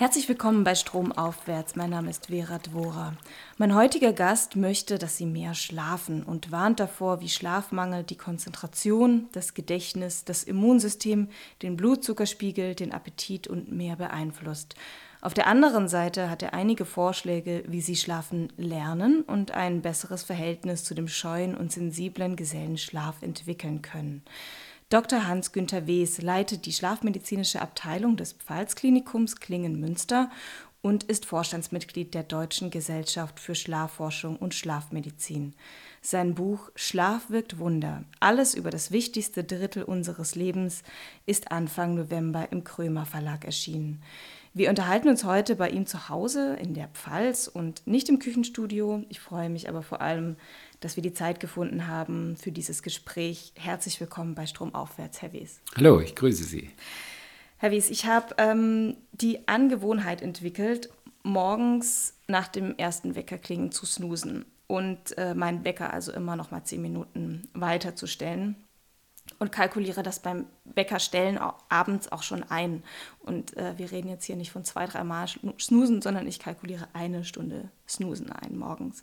Herzlich willkommen bei Stromaufwärts. Mein Name ist Vera Dvora. Mein heutiger Gast möchte, dass Sie mehr schlafen und warnt davor, wie Schlafmangel die Konzentration, das Gedächtnis, das Immunsystem, den Blutzuckerspiegel, den Appetit und mehr beeinflusst. Auf der anderen Seite hat er einige Vorschläge, wie Sie schlafen lernen und ein besseres Verhältnis zu dem scheuen und sensiblen Gesellenschlaf entwickeln können. Dr. Hans-Günther Wes leitet die schlafmedizinische Abteilung des Pfalzklinikums Klingen-Münster und ist Vorstandsmitglied der Deutschen Gesellschaft für Schlafforschung und Schlafmedizin. Sein Buch Schlaf wirkt Wunder, alles über das wichtigste Drittel unseres Lebens, ist Anfang November im Krömer Verlag erschienen. Wir unterhalten uns heute bei ihm zu Hause in der Pfalz und nicht im Küchenstudio. Ich freue mich aber vor allem, dass wir die Zeit gefunden haben für dieses Gespräch. Herzlich willkommen bei Stromaufwärts, Herr Wies. Hallo, ich grüße Sie. Herr Wies, ich habe ähm, die Angewohnheit entwickelt, morgens nach dem ersten Weckerklingen zu snoosen und äh, meinen Wecker also immer noch mal zehn Minuten weiterzustellen und kalkuliere das beim Weckerstellen abends auch schon ein. Und äh, wir reden jetzt hier nicht von zwei, drei Mal snoosen, sondern ich kalkuliere eine Stunde snoosen ein morgens.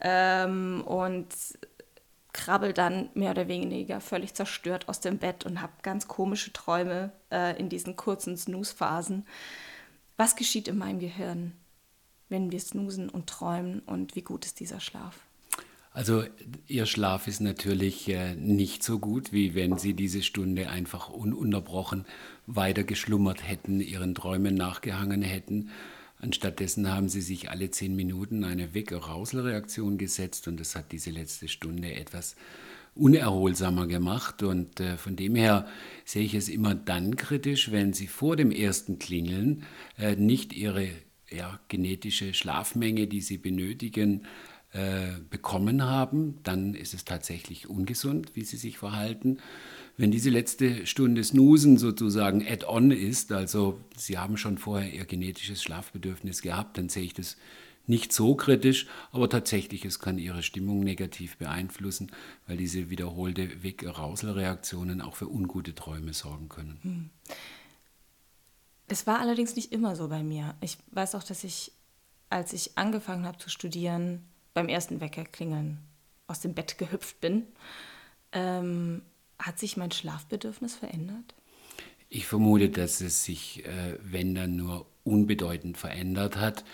Ähm, und krabbel dann mehr oder weniger völlig zerstört aus dem Bett und habe ganz komische Träume äh, in diesen kurzen Snooze-Phasen. Was geschieht in meinem Gehirn, wenn wir snoosen und träumen und wie gut ist dieser Schlaf? Also Ihr Schlaf ist natürlich äh, nicht so gut, wie wenn Sie diese Stunde einfach ununterbrochen weiter geschlummert hätten, Ihren Träumen nachgehangen hätten. Anstattdessen haben Sie sich alle zehn Minuten eine Weck-Rauselreaktion gesetzt und das hat diese letzte Stunde etwas unerholsamer gemacht. Und äh, von dem her sehe ich es immer dann kritisch, wenn Sie vor dem ersten Klingeln äh, nicht Ihre ja, genetische Schlafmenge, die Sie benötigen, äh, bekommen haben, dann ist es tatsächlich ungesund, wie sie sich verhalten. Wenn diese letzte Stunde Snoosen sozusagen add-on ist, also sie haben schon vorher ihr genetisches Schlafbedürfnis gehabt, dann sehe ich das nicht so kritisch, aber tatsächlich, es kann ihre Stimmung negativ beeinflussen, weil diese wiederholte Weg-Rauselreaktionen auch für ungute Träume sorgen können. Hm. Es war allerdings nicht immer so bei mir. Ich weiß auch, dass ich, als ich angefangen habe zu studieren, beim ersten Weckerklingeln aus dem Bett gehüpft bin. Ähm, hat sich mein Schlafbedürfnis verändert? Ich vermute, dass es sich, äh, wenn dann nur unbedeutend verändert hat.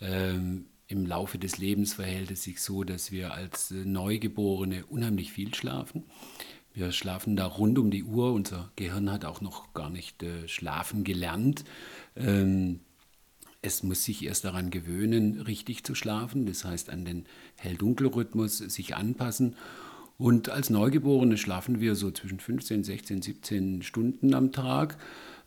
Ähm, Im Laufe des Lebens verhält es sich so, dass wir als äh, Neugeborene unheimlich viel schlafen. Wir schlafen da rund um die Uhr. Unser Gehirn hat auch noch gar nicht äh, schlafen gelernt. Ähm, es muss sich erst daran gewöhnen, richtig zu schlafen, das heißt an den Hell-Dunkel-Rhythmus sich anpassen. Und als Neugeborene schlafen wir so zwischen 15, 16, 17 Stunden am Tag.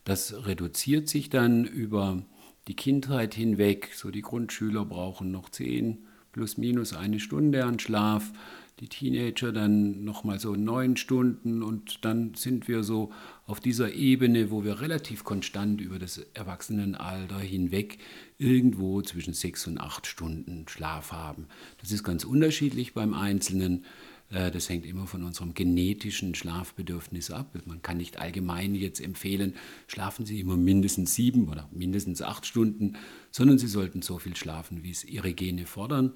Das reduziert sich dann über die Kindheit hinweg. So die Grundschüler brauchen noch 10 plus minus eine Stunde an Schlaf die Teenager dann nochmal so neun Stunden und dann sind wir so auf dieser Ebene, wo wir relativ konstant über das Erwachsenenalter hinweg irgendwo zwischen sechs und acht Stunden Schlaf haben. Das ist ganz unterschiedlich beim Einzelnen. Äh, das hängt immer von unserem genetischen Schlafbedürfnis ab. Man kann nicht allgemein jetzt empfehlen, schlafen Sie immer mindestens sieben oder mindestens acht Stunden, sondern Sie sollten so viel schlafen, wie es Ihre Gene fordern.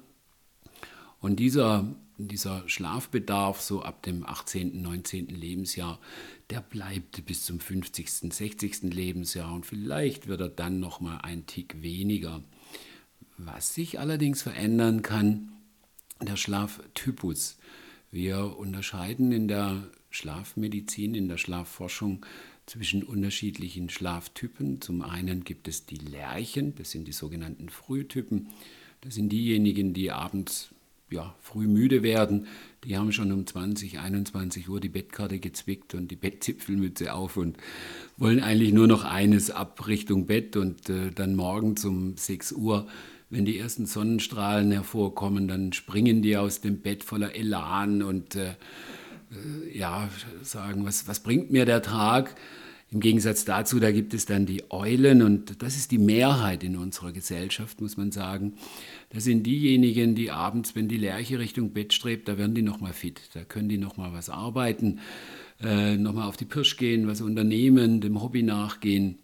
Und dieser, dieser Schlafbedarf so ab dem 18., 19. Lebensjahr, der bleibt bis zum 50., 60. Lebensjahr und vielleicht wird er dann noch mal ein Tick weniger. Was sich allerdings verändern kann, der Schlaftypus. Wir unterscheiden in der Schlafmedizin, in der Schlafforschung zwischen unterschiedlichen Schlaftypen. Zum einen gibt es die Lerchen, das sind die sogenannten Frühtypen. Das sind diejenigen, die abends ja, früh müde werden, die haben schon um 20, 21 Uhr die Bettkarte gezwickt und die Bettzipfelmütze auf und wollen eigentlich nur noch eines ab Richtung Bett und äh, dann morgens um 6 Uhr, wenn die ersten Sonnenstrahlen hervorkommen, dann springen die aus dem Bett voller Elan und äh, äh, ja, sagen, was, was bringt mir der Tag? Im Gegensatz dazu, da gibt es dann die Eulen und das ist die Mehrheit in unserer Gesellschaft, muss man sagen. Das sind diejenigen, die abends, wenn die Lerche Richtung Bett strebt, da werden die nochmal fit, da können die nochmal was arbeiten, äh, nochmal auf die Pirsch gehen, was unternehmen, dem Hobby nachgehen.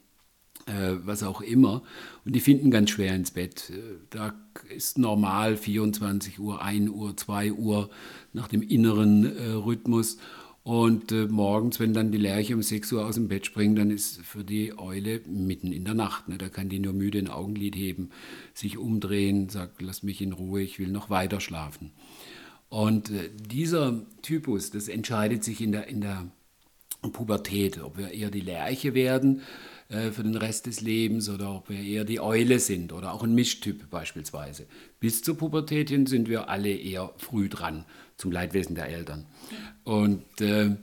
äh, was auch immer. Und die finden ganz schwer ins Bett. Äh, da ist normal 24 Uhr, 1 Uhr, 2 Uhr nach dem inneren Rhythmus. Und äh, morgens, wenn dann die Lerche um 6 Uhr aus dem Bett springt, dann ist für die Eule mitten in der Nacht. Ne? Da kann die nur müde ein Augenlid heben, sich umdrehen, sagt, lass mich in Ruhe, ich will noch weiter schlafen. Und äh, dieser Typus, das entscheidet sich in der, in der Pubertät, ob wir eher die Lerche werden äh, für den Rest des Lebens oder ob wir eher die Eule sind oder auch ein Mischtyp beispielsweise. Bis zur Pubertät hin sind wir alle eher früh dran, zum Leidwesen der Eltern. Und äh,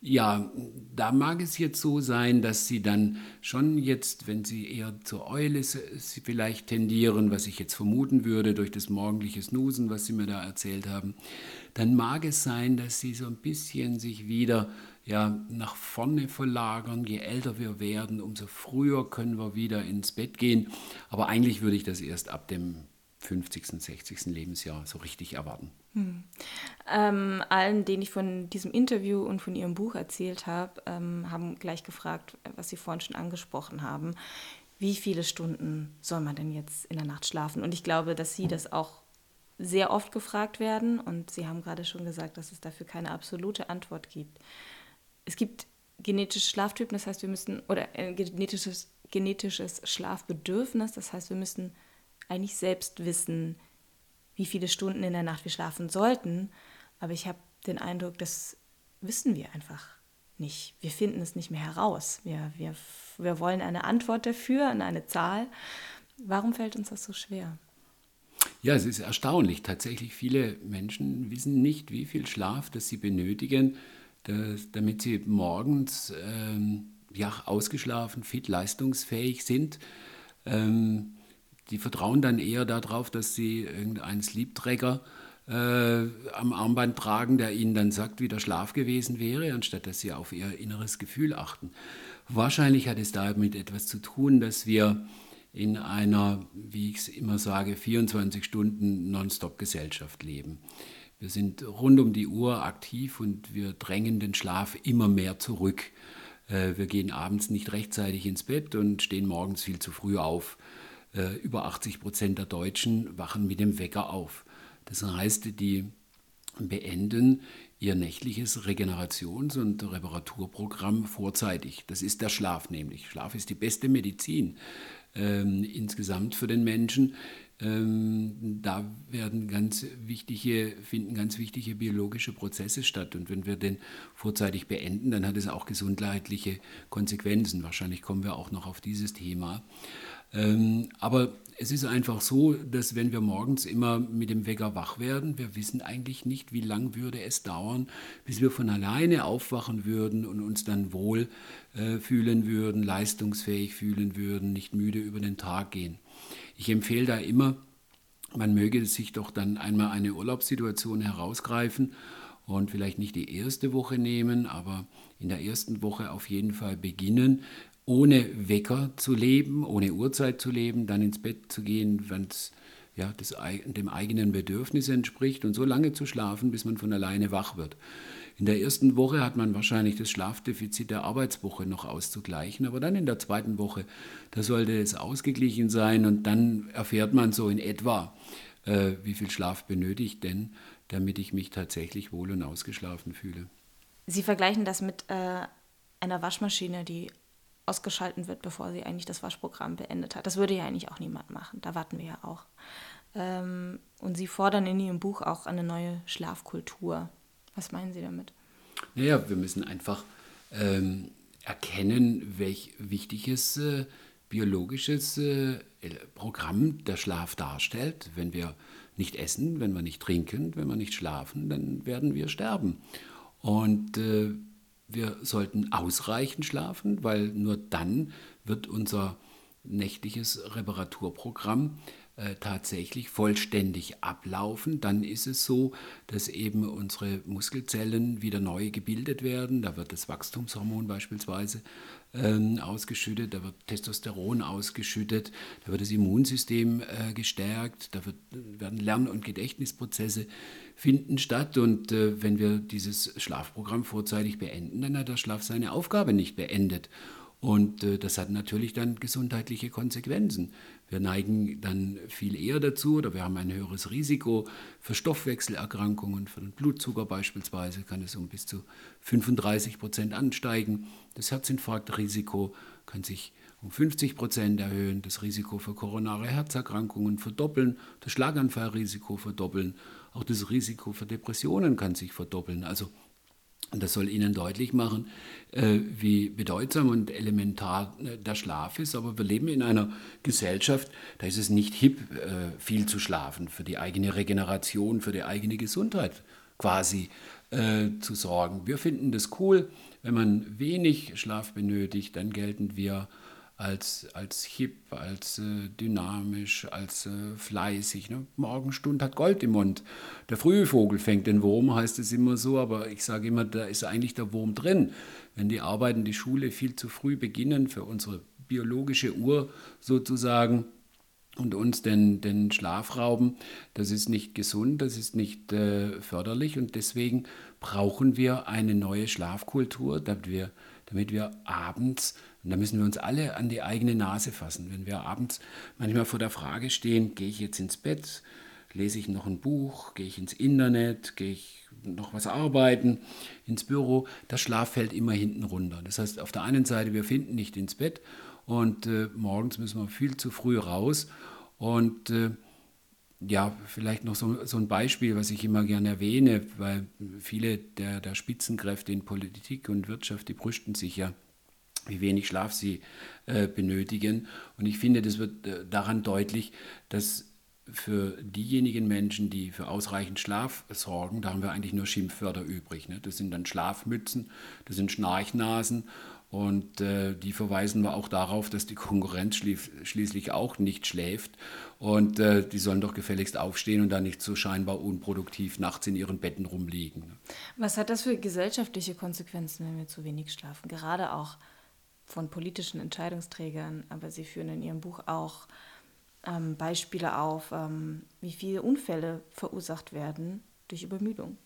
ja, da mag es jetzt so sein, dass Sie dann schon jetzt, wenn Sie eher zur Eule vielleicht tendieren, was ich jetzt vermuten würde durch das morgendliche Snoosen, was Sie mir da erzählt haben, dann mag es sein, dass Sie so ein bisschen sich wieder ja, nach vorne verlagern. Je älter wir werden, umso früher können wir wieder ins Bett gehen. Aber eigentlich würde ich das erst ab dem 50., 60. Lebensjahr so richtig erwarten. Hm. Ähm, allen, denen ich von diesem Interview und von Ihrem Buch erzählt habe, ähm, haben gleich gefragt, was Sie vorhin schon angesprochen haben. Wie viele Stunden soll man denn jetzt in der Nacht schlafen? Und ich glaube, dass Sie das auch sehr oft gefragt werden. Und Sie haben gerade schon gesagt, dass es dafür keine absolute Antwort gibt. Es gibt genetische Schlaftypen, das heißt, wir müssen, oder ein genetisches, genetisches Schlafbedürfnis, das heißt, wir müssen eigentlich selbst wissen, wie viele Stunden in der Nacht wir schlafen sollten. Aber ich habe den Eindruck, das wissen wir einfach nicht. Wir finden es nicht mehr heraus. Wir, wir, wir wollen eine Antwort dafür, eine Zahl. Warum fällt uns das so schwer? Ja, es ist erstaunlich. Tatsächlich viele Menschen wissen nicht, wie viel Schlaf das sie benötigen, dass, damit sie morgens ähm, ja, ausgeschlafen, fit, leistungsfähig sind. Ähm, die vertrauen dann eher darauf, dass sie irgendeinen Sleep-Tracker äh, am Armband tragen, der ihnen dann sagt, wie der Schlaf gewesen wäre, anstatt dass sie auf ihr inneres Gefühl achten. Wahrscheinlich hat es damit etwas zu tun, dass wir in einer, wie ich es immer sage, 24 Stunden Nonstop-Gesellschaft leben. Wir sind rund um die Uhr aktiv und wir drängen den Schlaf immer mehr zurück. Äh, wir gehen abends nicht rechtzeitig ins Bett und stehen morgens viel zu früh auf. Äh, über 80 Prozent der Deutschen wachen mit dem Wecker auf. Das heißt, die beenden ihr nächtliches Regenerations- und Reparaturprogramm vorzeitig. Das ist der Schlaf nämlich. Schlaf ist die beste Medizin ähm, insgesamt für den Menschen. Ähm, da werden ganz wichtige, finden ganz wichtige biologische Prozesse statt. Und wenn wir den vorzeitig beenden, dann hat es auch gesundheitliche Konsequenzen. Wahrscheinlich kommen wir auch noch auf dieses Thema. Ähm, aber es ist einfach so, dass wenn wir morgens immer mit dem Wecker wach werden, wir wissen eigentlich nicht, wie lang würde es dauern, bis wir von alleine aufwachen würden und uns dann wohl äh, fühlen würden, leistungsfähig fühlen würden, nicht müde über den Tag gehen. Ich empfehle da immer, man möge sich doch dann einmal eine Urlaubssituation herausgreifen und vielleicht nicht die erste Woche nehmen, aber in der ersten Woche auf jeden Fall beginnen ohne Wecker zu leben, ohne Uhrzeit zu leben, dann ins Bett zu gehen, wenn es ja, dem eigenen Bedürfnis entspricht und so lange zu schlafen, bis man von alleine wach wird. In der ersten Woche hat man wahrscheinlich das Schlafdefizit der Arbeitswoche noch auszugleichen, aber dann in der zweiten Woche, da sollte es ausgeglichen sein und dann erfährt man so in etwa, äh, wie viel Schlaf benötigt denn, damit ich mich tatsächlich wohl und ausgeschlafen fühle. Sie vergleichen das mit äh, einer Waschmaschine, die ausgeschalten wird, bevor sie eigentlich das Waschprogramm beendet hat. Das würde ja eigentlich auch niemand machen. Da warten wir ja auch. Ähm, und Sie fordern in Ihrem Buch auch eine neue Schlafkultur. Was meinen Sie damit? Naja, wir müssen einfach ähm, erkennen, welch wichtiges äh, biologisches äh, Programm der Schlaf darstellt. Wenn wir nicht essen, wenn wir nicht trinken, wenn wir nicht schlafen, dann werden wir sterben. Und äh, wir sollten ausreichend schlafen, weil nur dann wird unser nächtliches Reparaturprogramm äh, tatsächlich vollständig ablaufen. Dann ist es so, dass eben unsere Muskelzellen wieder neu gebildet werden. Da wird das Wachstumshormon beispielsweise ähm, ausgeschüttet, da wird Testosteron ausgeschüttet, da wird das Immunsystem äh, gestärkt, da wird, werden Lern- und Gedächtnisprozesse finden statt. Und äh, wenn wir dieses Schlafprogramm vorzeitig beenden, dann hat der Schlaf seine Aufgabe nicht beendet. Und das hat natürlich dann gesundheitliche Konsequenzen. Wir neigen dann viel eher dazu oder wir haben ein höheres Risiko für Stoffwechselerkrankungen, für den Blutzucker beispielsweise kann es um bis zu 35 Prozent ansteigen. Das Herzinfarktrisiko kann sich um 50 Prozent erhöhen, das Risiko für koronare Herzerkrankungen verdoppeln, das Schlaganfallrisiko verdoppeln, auch das Risiko für Depressionen kann sich verdoppeln. Also das soll Ihnen deutlich machen, äh, wie bedeutsam und elementar äh, der Schlaf ist. Aber wir leben in einer Gesellschaft, da ist es nicht hip, äh, viel zu schlafen, für die eigene Regeneration, für die eigene Gesundheit quasi zu sorgen. Wir finden das cool, wenn man wenig Schlaf benötigt, dann gelten wir als, als hip, als äh, dynamisch, als äh, fleißig. Ne? Morgenstund hat Gold im Mund. Der frühe Vogel fängt den Wurm, heißt es immer so, aber ich sage immer, da ist eigentlich der Wurm drin. Wenn die Arbeiten, die Schule viel zu früh beginnen für unsere biologische Uhr sozusagen, und uns den, den Schlaf rauben, das ist nicht gesund, das ist nicht äh, förderlich und deswegen brauchen wir eine neue Schlafkultur, damit wir, damit wir abends und da müssen wir uns alle an die eigene Nase fassen. Wenn wir abends manchmal vor der Frage stehen, gehe ich jetzt ins Bett, lese ich noch ein Buch, gehe ich ins Internet, gehe ich noch was arbeiten, ins Büro, der Schlaf fällt immer hinten runter. Das heißt, auf der einen Seite, wir finden nicht ins Bett und äh, morgens müssen wir viel zu früh raus. Und äh, ja, vielleicht noch so, so ein Beispiel, was ich immer gerne erwähne, weil viele der, der Spitzenkräfte in Politik und Wirtschaft, die brüsten sich ja wie wenig Schlaf sie äh, benötigen. Und ich finde, das wird äh, daran deutlich, dass für diejenigen Menschen, die für ausreichend Schlaf sorgen, da haben wir eigentlich nur Schimpfwörter übrig. Ne? Das sind dann Schlafmützen, das sind Schnarchnasen und äh, die verweisen wir auch darauf, dass die Konkurrenz schlief, schließlich auch nicht schläft und äh, die sollen doch gefälligst aufstehen und dann nicht so scheinbar unproduktiv nachts in ihren Betten rumliegen. Ne? Was hat das für gesellschaftliche Konsequenzen, wenn wir zu wenig schlafen? Gerade auch von politischen Entscheidungsträgern, aber Sie führen in Ihrem Buch auch ähm, Beispiele auf, ähm, wie viele Unfälle verursacht werden durch Übermüdung.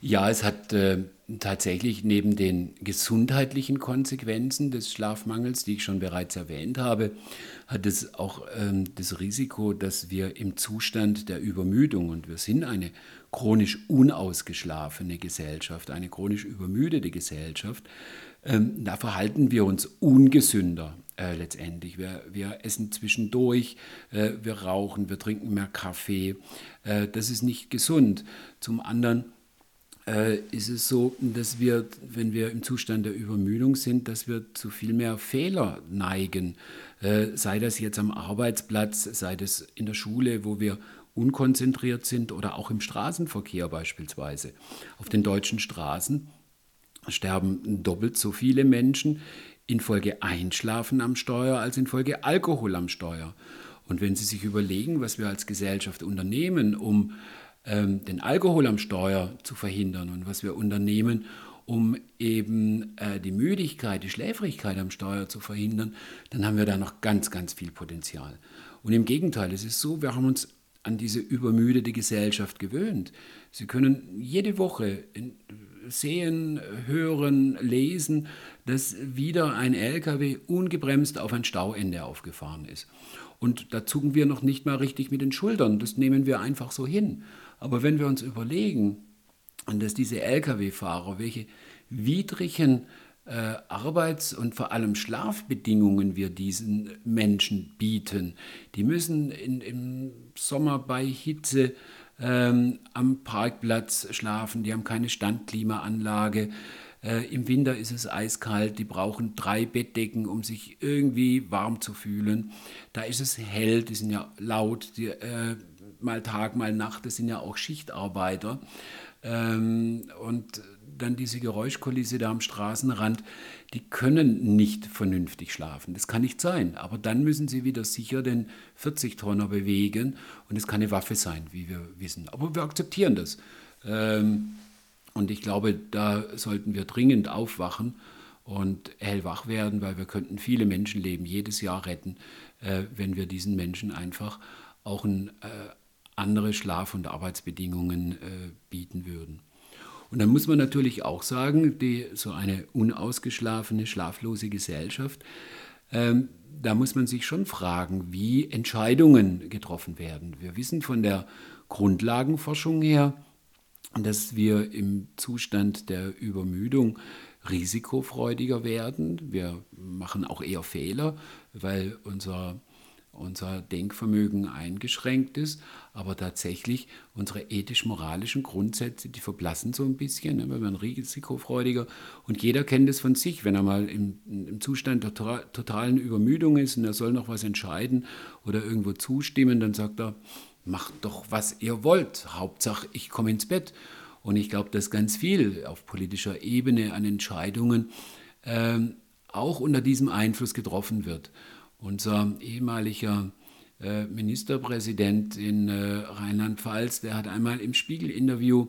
Ja, es hat äh, tatsächlich neben den gesundheitlichen Konsequenzen des Schlafmangels, die ich schon bereits erwähnt habe, hat es auch ähm, das Risiko, dass wir im Zustand der Übermüdung, und wir sind eine chronisch unausgeschlafene Gesellschaft, eine chronisch übermüdete Gesellschaft, ähm, da verhalten wir uns ungesünder äh, letztendlich. Wir, wir, essen zwischendurch, äh, wir rauchen, wir trinken mehr Kaffee. Äh, das ist nicht gesund. Zum anderen äh, ist es so, dass wir, wenn wir im Zustand der Übermüdung sind, dass wir zu viel mehr Fehler neigen. Äh, sei das jetzt am Arbeitsplatz, sei das in der Schule, wo wir unkonzentriert sind oder auch im Straßenverkehr beispielsweise. Auf den deutschen Straßen sterben doppelt so viele Menschen infolge Einschlafen am Steuer als infolge Alkohol am Steuer. Und wenn Sie sich überlegen, was wir als Gesellschaft unternehmen, um ähm, den Alkohol am Steuer zu verhindern und was wir unternehmen, um eben äh, die Müdigkeit, die Schläfrigkeit am Steuer zu verhindern, dann haben wir da noch ganz, ganz viel Potenzial. Und im Gegenteil, es ist so, wir haben uns an diese übermüdete Gesellschaft gewöhnt. Sie können jede Woche in, sehen, hören, lesen, dass wieder ein LKW ungebremst auf ein Stauende aufgefahren ist. Und da zucken wir noch nicht mal richtig mit den Schultern, das nehmen wir einfach so hin. Aber wenn wir uns überlegen, dass diese Lkw-Fahrer, welche widrigen äh, Arbeits- und vor allem Schlafbedingungen wir diesen Menschen bieten, die müssen in, im Sommer bei Hitze ähm, am Parkplatz schlafen, die haben keine Standklimaanlage. Äh, Im Winter ist es eiskalt, die brauchen drei Bettdecken, um sich irgendwie warm zu fühlen. Da ist es hell, die sind ja laut, die, äh, mal Tag, mal Nacht, das sind ja auch Schichtarbeiter. Ähm, und dann diese Geräuschkulisse da am Straßenrand, die können nicht vernünftig schlafen. Das kann nicht sein. Aber dann müssen sie wieder sicher den 40-Tonner bewegen und es kann eine Waffe sein, wie wir wissen. Aber wir akzeptieren das. Ähm, und ich glaube, da sollten wir dringend aufwachen und hellwach werden, weil wir könnten viele Menschenleben jedes Jahr retten, äh, wenn wir diesen Menschen einfach auch ein, äh, andere Schlaf- und Arbeitsbedingungen äh, bieten würden. Und dann muss man natürlich auch sagen, die, so eine unausgeschlafene, schlaflose Gesellschaft, ähm, da muss man sich schon fragen, wie Entscheidungen getroffen werden. Wir wissen von der Grundlagenforschung her, dass wir im Zustand der Übermüdung risikofreudiger werden. Wir machen auch eher Fehler, weil unser unser Denkvermögen eingeschränkt ist, aber tatsächlich unsere ethisch-moralischen Grundsätze, die verblassen so ein bisschen, ne? wir werden risikofreudiger und jeder kennt es von sich, wenn er mal im, im Zustand der totalen Übermüdung ist und er soll noch was entscheiden oder irgendwo zustimmen, dann sagt er, macht doch, was ihr wollt, Hauptsache ich komme ins Bett. Und ich glaube, dass ganz viel auf politischer Ebene an Entscheidungen ähm, auch unter diesem Einfluss getroffen wird. Unser ehemaliger äh, Ministerpräsident in äh, Rheinland-Pfalz, der hat einmal im Spiegel-Interview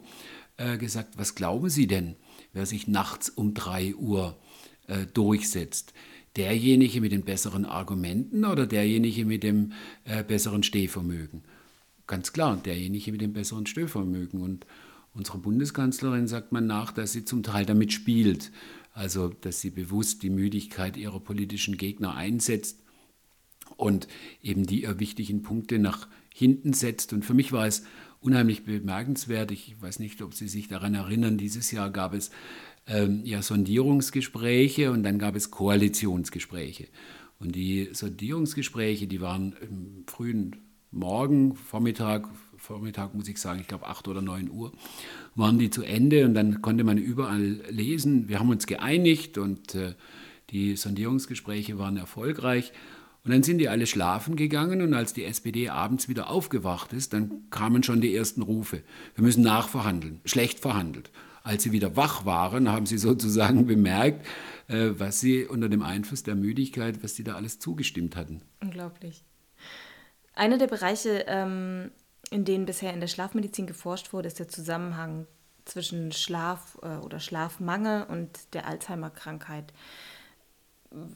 äh, gesagt, was glauben Sie denn, wer sich nachts um 3 Uhr durchsetzt? Derjenige mit den besseren Argumenten oder derjenige mit dem besseren Stehvermögen? Ganz klar, derjenige mit dem besseren Stehvermögen. Und unserer Bundeskanzlerin sagt man nach, dass sie zum Teil damit spielt. Also, dass sie bewusst die Müdigkeit ihrer politischen Gegner einsetzt und eben die wichtigen Punkte nach hinten setzt. Und für mich war es unheimlich bemerkenswert. Ich weiß nicht, ob Sie sich daran erinnern, dieses Jahr gab es ähm, ja Sondierungsgespräche und dann gab es Koalitionsgespräche. Und die Sondierungsgespräche, die waren im frühen Morgen, Vormittag, Vormittag muss ich sagen, ich glaube 8 oder 9 Uhr, waren die zu Ende und dann konnte man überall lesen, wir haben uns geeinigt und äh, die Sondierungsgespräche waren erfolgreich. Und dann sind die alle schlafen gegangen und als die SPD abends wieder aufgewacht ist, dann kamen schon die ersten Rufe. Wir müssen nachverhandeln, schlecht verhandelt. Als sie wieder wach waren, haben sie sozusagen bemerkt, äh, was sie unter dem Einfluss der Müdigkeit, was sie da alles zugestimmt hatten. Unglaublich. Einer der Bereiche, ähm, in denen bisher in der Schlafmedizin geforscht wurde, ist der Zusammenhang zwischen Schlaf äh, oder Schlafmangel und der Alzheimer-Krankheit.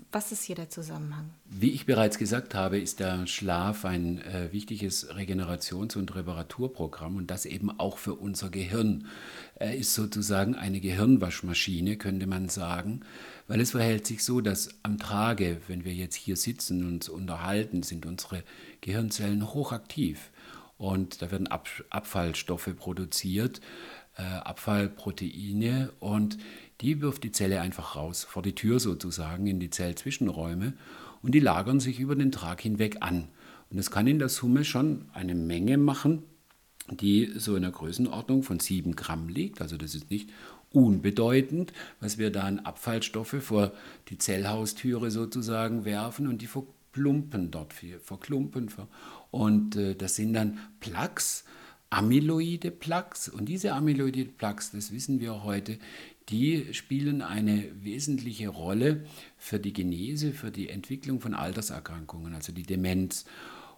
Was ist hier der Zusammenhang? Wie ich bereits gesagt habe, ist der Schlaf ein äh, wichtiges Regenerations- und Reparaturprogramm und das eben auch für unser Gehirn. Er ist sozusagen eine Gehirnwaschmaschine, könnte man sagen, weil es verhält sich so, dass am Tage, wenn wir jetzt hier sitzen und uns unterhalten, sind unsere Gehirnzellen hochaktiv und da werden Ab Abfallstoffe produziert, äh, Abfallproteine und die wirft die Zelle einfach raus, vor die Tür sozusagen, in die Zellzwischenräume und die lagern sich über den Tag hinweg an. Und das kann in der Summe schon eine Menge machen, die so in der Größenordnung von 7 Gramm liegt. Also das ist nicht unbedeutend, was wir da an Abfallstoffe vor die Zellhaustüre sozusagen werfen und die verklumpen dort, verklumpen. Und äh, das sind dann Plaques, amyloide Plaques. Und diese amyloide Plaques, das wissen wir heute, die spielen eine wesentliche Rolle für die Genese, für die Entwicklung von Alterserkrankungen, also die Demenz.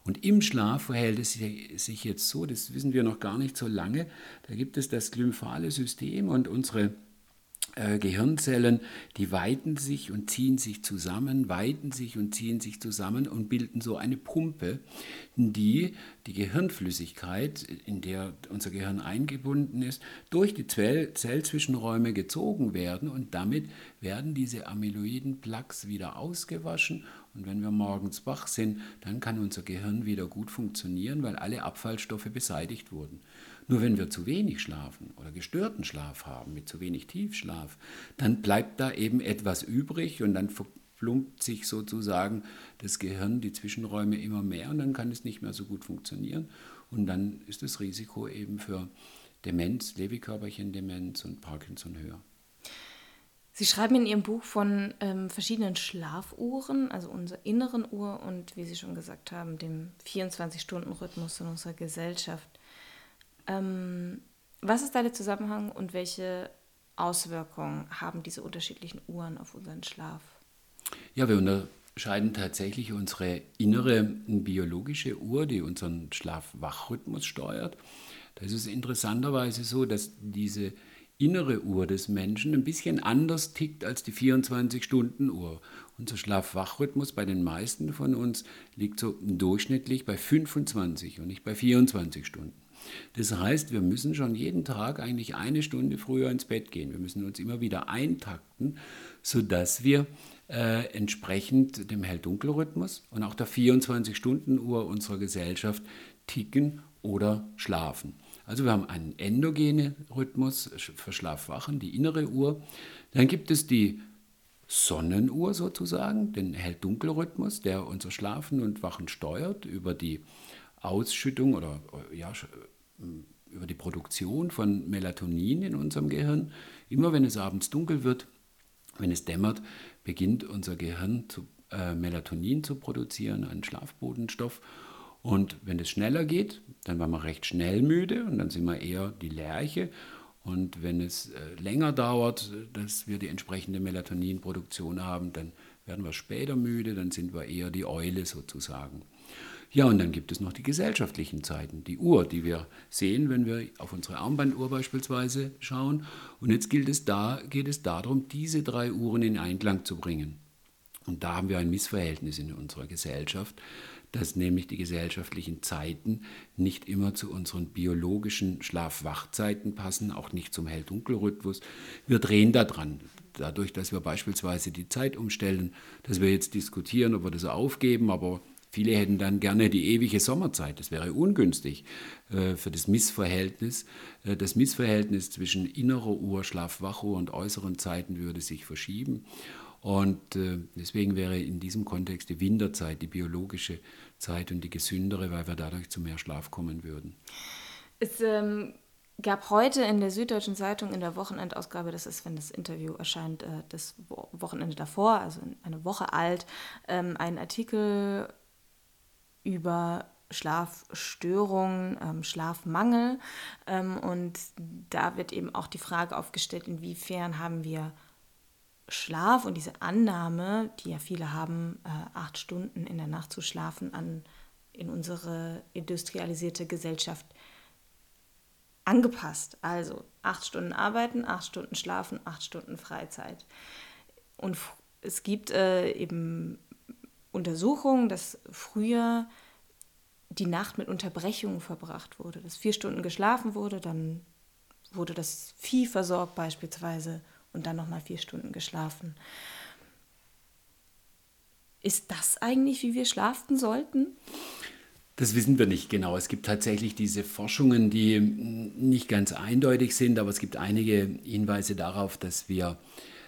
Und im Schlaf verhält es sich jetzt so, das wissen wir noch gar nicht so lange, da gibt es das glymphale System und unsere Gehirnzellen, die weiten sich und ziehen sich zusammen, weiten sich und ziehen sich zusammen und bilden so eine Pumpe, die die Gehirnflüssigkeit, in der unser Gehirn eingebunden ist, durch die Zell Zellzwischenräume gezogen werden und damit werden diese amyloiden Plaques wieder ausgewaschen und wenn wir morgens wach sind, dann kann unser Gehirn wieder gut funktionieren, weil alle Abfallstoffe beseitigt wurden. Nur wenn wir zu wenig schlafen oder gestörten Schlaf haben, mit zu wenig Tiefschlaf, dann bleibt da eben etwas übrig und dann verplumpt sich sozusagen das Gehirn, die Zwischenräume immer mehr und dann kann es nicht mehr so gut funktionieren. Und dann ist das Risiko eben für Demenz, Lewy-Körperchen-Demenz und Parkinson höher. Sie schreiben in Ihrem Buch von ähm, verschiedenen Schlafuhren, also unserer inneren Uhr und, wie Sie schon gesagt haben, dem 24-Stunden-Rhythmus in unserer Gesellschaft. Ähm, was ist da der Zusammenhang und welche Auswirkungen haben diese unterschiedlichen Uhren auf unseren Schlaf? Ja, wir unterscheiden tatsächlich unsere innere biologische Uhr, die unseren Schlaf-Wach-Rhythmus steuert. Da ist es interessanterweise so, dass diese innere Uhr des Menschen ein bisschen anders tickt als die 24-Stunden-Uhr. Unser Schlaf-Wach-Rhythmus bei den meisten von uns liegt so durchschnittlich bei 25 und nicht bei 24 Stunden. Das heißt, wir müssen schon jeden Tag eigentlich eine Stunde früher ins Bett gehen. Wir müssen uns immer wieder eintakten, sodass wir äh, entsprechend dem Hell-Dunkel-Rhythmus und auch der 24-Stunden-Uhr unserer Gesellschaft ticken oder schlafen. Also wir haben einen endogenen Rhythmus für Schlafwachen, die innere Uhr. Dann gibt es die Sonnenuhr sozusagen, den Hell-Dunkel-Rhythmus, der unser Schlafen und Wachen steuert über die Ausschüttung oder ja, über die Produktion von Melatonin in unserem Gehirn. Immer wenn es abends dunkel wird, wenn es dämmert, beginnt unser Gehirn zu, äh, Melatonin zu produzieren, einen Schlafbodenstoff. Und wenn es schneller geht, dann waren wir recht schnell müde und dann sind wir eher die Lerche. Und wenn es äh, länger dauert, dass wir die entsprechende Melatoninproduktion haben, dann werden wir später müde, dann sind wir eher die Eule sozusagen. Ja, und dann gibt es noch die gesellschaftlichen Zeiten, die Uhr, die wir sehen, wenn wir auf unsere Armbanduhr beispielsweise schauen. Und jetzt gilt es da, geht es darum, diese drei Uhren in Einklang zu bringen. Und da haben wir ein Missverhältnis in unserer Gesellschaft dass nämlich die gesellschaftlichen Zeiten nicht immer zu unseren biologischen Schlaf-Wach-Zeiten passen, auch nicht zum Hell-Dunkel-Rhythmus. Wir drehen da dran. Dadurch, dass wir beispielsweise die Zeit umstellen, dass wir jetzt diskutieren, ob wir das aufgeben, aber Viele hätten dann gerne die ewige Sommerzeit. Das wäre ungünstig äh, für das Missverhältnis. Äh, das Missverhältnis zwischen innerer Uhr, Schlaf-Wach-Uhr und äußeren Zeiten würde sich verschieben. Und äh, deswegen wäre in diesem Kontext die Winterzeit, die biologische Zeit und die gesündere, weil wir dadurch zu mehr Schlaf kommen würden. Es ähm, gab heute in der Süddeutschen Zeitung in der Wochenendausgabe, das ist, wenn das Interview erscheint, das Wochenende davor, also eine Woche alt, ähm, einen Artikel über Schlafstörungen, ähm, Schlafmangel. Ähm, und da wird eben auch die Frage aufgestellt, inwiefern haben wir Schlaf und diese Annahme, die ja viele haben, äh, acht Stunden in der Nacht zu schlafen, an, in unsere industrialisierte Gesellschaft angepasst. Also acht Stunden arbeiten, acht Stunden schlafen, acht Stunden Freizeit. Und es gibt äh, eben Untersuchungen, dass früher die Nacht mit Unterbrechungen verbracht wurde, dass vier Stunden geschlafen wurde, dann wurde das Vieh versorgt beispielsweise und dann nochmal vier Stunden geschlafen. Ist das eigentlich, wie wir schlafen sollten? Das wissen wir nicht genau. Es gibt tatsächlich diese Forschungen, die nicht ganz eindeutig sind, aber es gibt einige Hinweise darauf, dass wir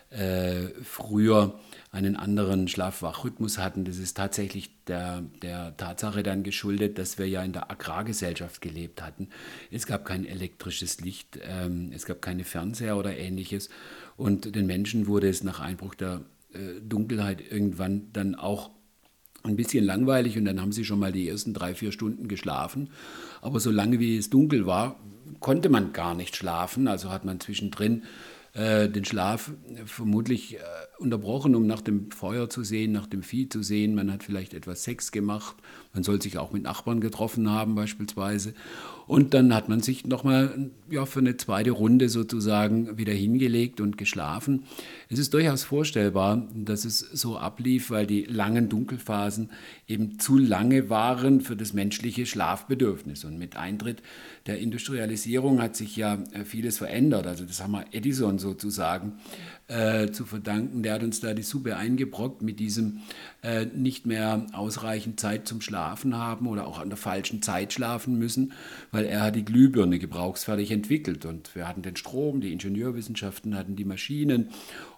äh, früher einen anderen Schlaf-Wach-Rhythmus hatten. Das ist tatsächlich der, der Tatsache dann geschuldet, dass wir ja in der Agrargesellschaft gelebt hatten. Es gab kein elektrisches Licht, ähm, es gab keine Fernseher oder ähnliches. Und den Menschen wurde es nach Einbruch der äh, Dunkelheit irgendwann dann auch ein bisschen langweilig und dann haben sie schon mal die ersten drei, vier Stunden geschlafen. Aber solange wie es dunkel war, konnte man gar nicht schlafen. Also hat man zwischendrin äh, den Schlaf vermutlich äh, unterbrochen, um nach dem Feuer zu sehen, nach dem Vieh zu sehen. Man hat vielleicht etwas Sex gemacht. Man soll sich auch mit Nachbarn getroffen haben beispielsweise. Und dann hat man sich nochmal ja, für eine zweite Runde sozusagen wieder hingelegt und geschlafen. Es ist durchaus vorstellbar, dass es so ablief, weil die langen Dunkelphasen eben zu lange waren für das menschliche Schlafbedürfnis. Und mit Eintritt der Industrialisierung hat sich ja äh, vieles verändert. Also das haben wir Edison sozusagen äh, zu verdanken. Der hat uns da die Suppe eingebrockt mit diesem äh, nicht mehr ausreichend Zeit zum Schlafen haben oder auch an der falschen Zeit schlafen müssen, weil er hat die Glühbirne gebrauchsfertig entwickelt und wir hatten den Strom, die Ingenieurwissenschaften hatten die Maschinen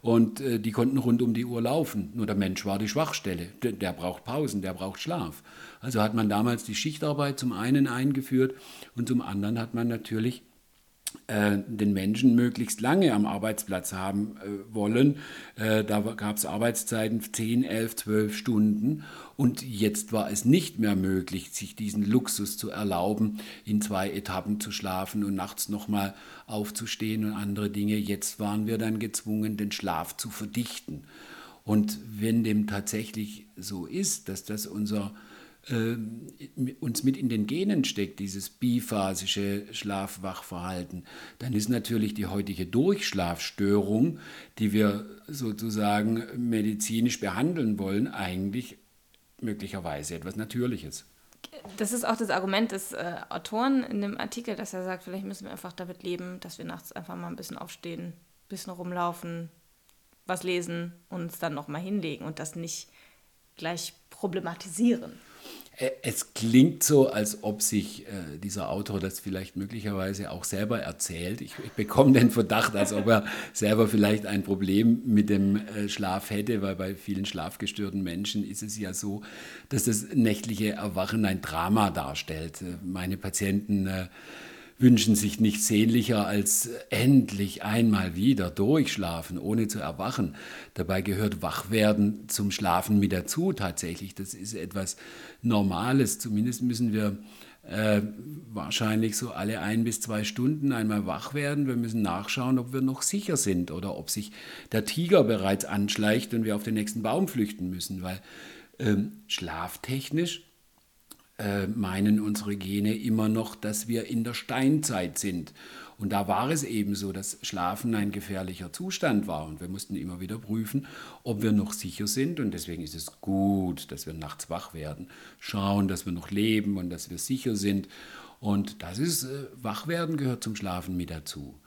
und äh, die konnten rund um die Uhr laufen. Nur der Mensch war die Schwachstelle. Der, der braucht Pausen, der braucht Schlaf. Also hat man damals die Schichtarbeit zum einen eingeführt und zum anderen hat man natürlich den Menschen möglichst lange am Arbeitsplatz haben äh, wollen. Äh, da gab es Arbeitszeiten 10, 11, 12 Stunden und jetzt war es nicht mehr möglich, sich diesen Luxus zu erlauben, in zwei Etappen zu schlafen und nachts nochmal aufzustehen und andere Dinge. Jetzt waren wir dann gezwungen, den Schlaf zu verdichten. Und wenn dem tatsächlich so ist, dass das unser äh, uns mit in den Genen steckt, dieses biphasische Schlaf-Wach-Verhalten, dann ist natürlich die heutige Durchschlafstörung, die wir sozusagen medizinisch behandeln wollen, eigentlich möglicherweise etwas Natürliches. das ist auch das Argument des äh, Autoren in dem Artikel, dass er sagt, vielleicht müssen wir einfach damit leben, dass wir nachts einfach mal ein bisschen aufstehen, ein bisschen rumlaufen, was lesen und uns dann nochmal hinlegen und das nicht gleich problematisieren. Es klingt so, als ob sich äh, dieser Autor das vielleicht möglicherweise auch selber erzählt. Ich, ich, bekomme den Verdacht, als ob er selber vielleicht ein Problem mit dem äh, Schlaf hätte, weil bei vielen schlafgestörten Menschen ist es ja so, dass das nächtliche Erwachen ein Drama darstellt. Äh, meine Patienten äh, wünschen sich nichts sehnlicher als endlich einmal wieder durchschlafen, ohne zu erwachen. Dabei gehört Wachwerden zum Schlafen mit dazu tatsächlich. Das ist etwas Normales. Zumindest müssen wir äh, wahrscheinlich so alle ein bis zwei Stunden einmal wach werden. Wir müssen nachschauen, ob wir noch sicher sind oder ob sich der Tiger bereits anschleicht und wir auf den nächsten Baum flüchten müssen, weil ähm, schlaftechnisch äh, meinen unsere Gene immer noch, dass wir in der Steinzeit sind. Und da war es eben so, dass Schlafen ein gefährlicher Zustand war. Und wir mussten immer wieder prüfen, ob wir noch sicher sind. Und deswegen ist es gut, dass wir nachts wach werden, schauen, dass wir noch leben und dass wir sicher sind. Und das ist, äh, Wachwerden gehört zum Schlafen mit dazu.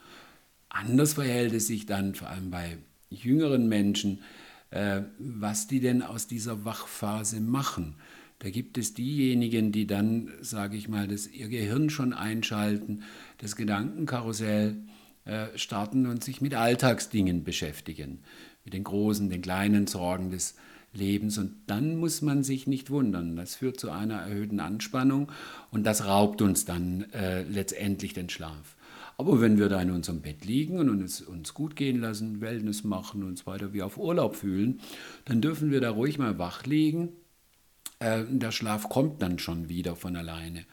Anders verhält es sich dann vor allem bei jüngeren Menschen, äh, was die denn aus dieser Wachphase machen. Da gibt es diejenigen, die dann, sage ich mal, das, ihr Gehirn schon einschalten, das Gedankenkarussell äh, starten und sich mit Alltagsdingen beschäftigen, mit den großen, den kleinen Sorgen des Lebens. Und dann muss man sich nicht wundern. Das führt zu einer erhöhten Anspannung und das raubt uns dann äh, letztendlich den Schlaf. Aber wenn wir da in unserem Bett liegen und es uns gut gehen lassen, Wellness machen, uns weiter wie auf Urlaub fühlen, dann dürfen wir da ruhig mal wach liegen äh, der Schlaf kommt dann schon wieder von alleine.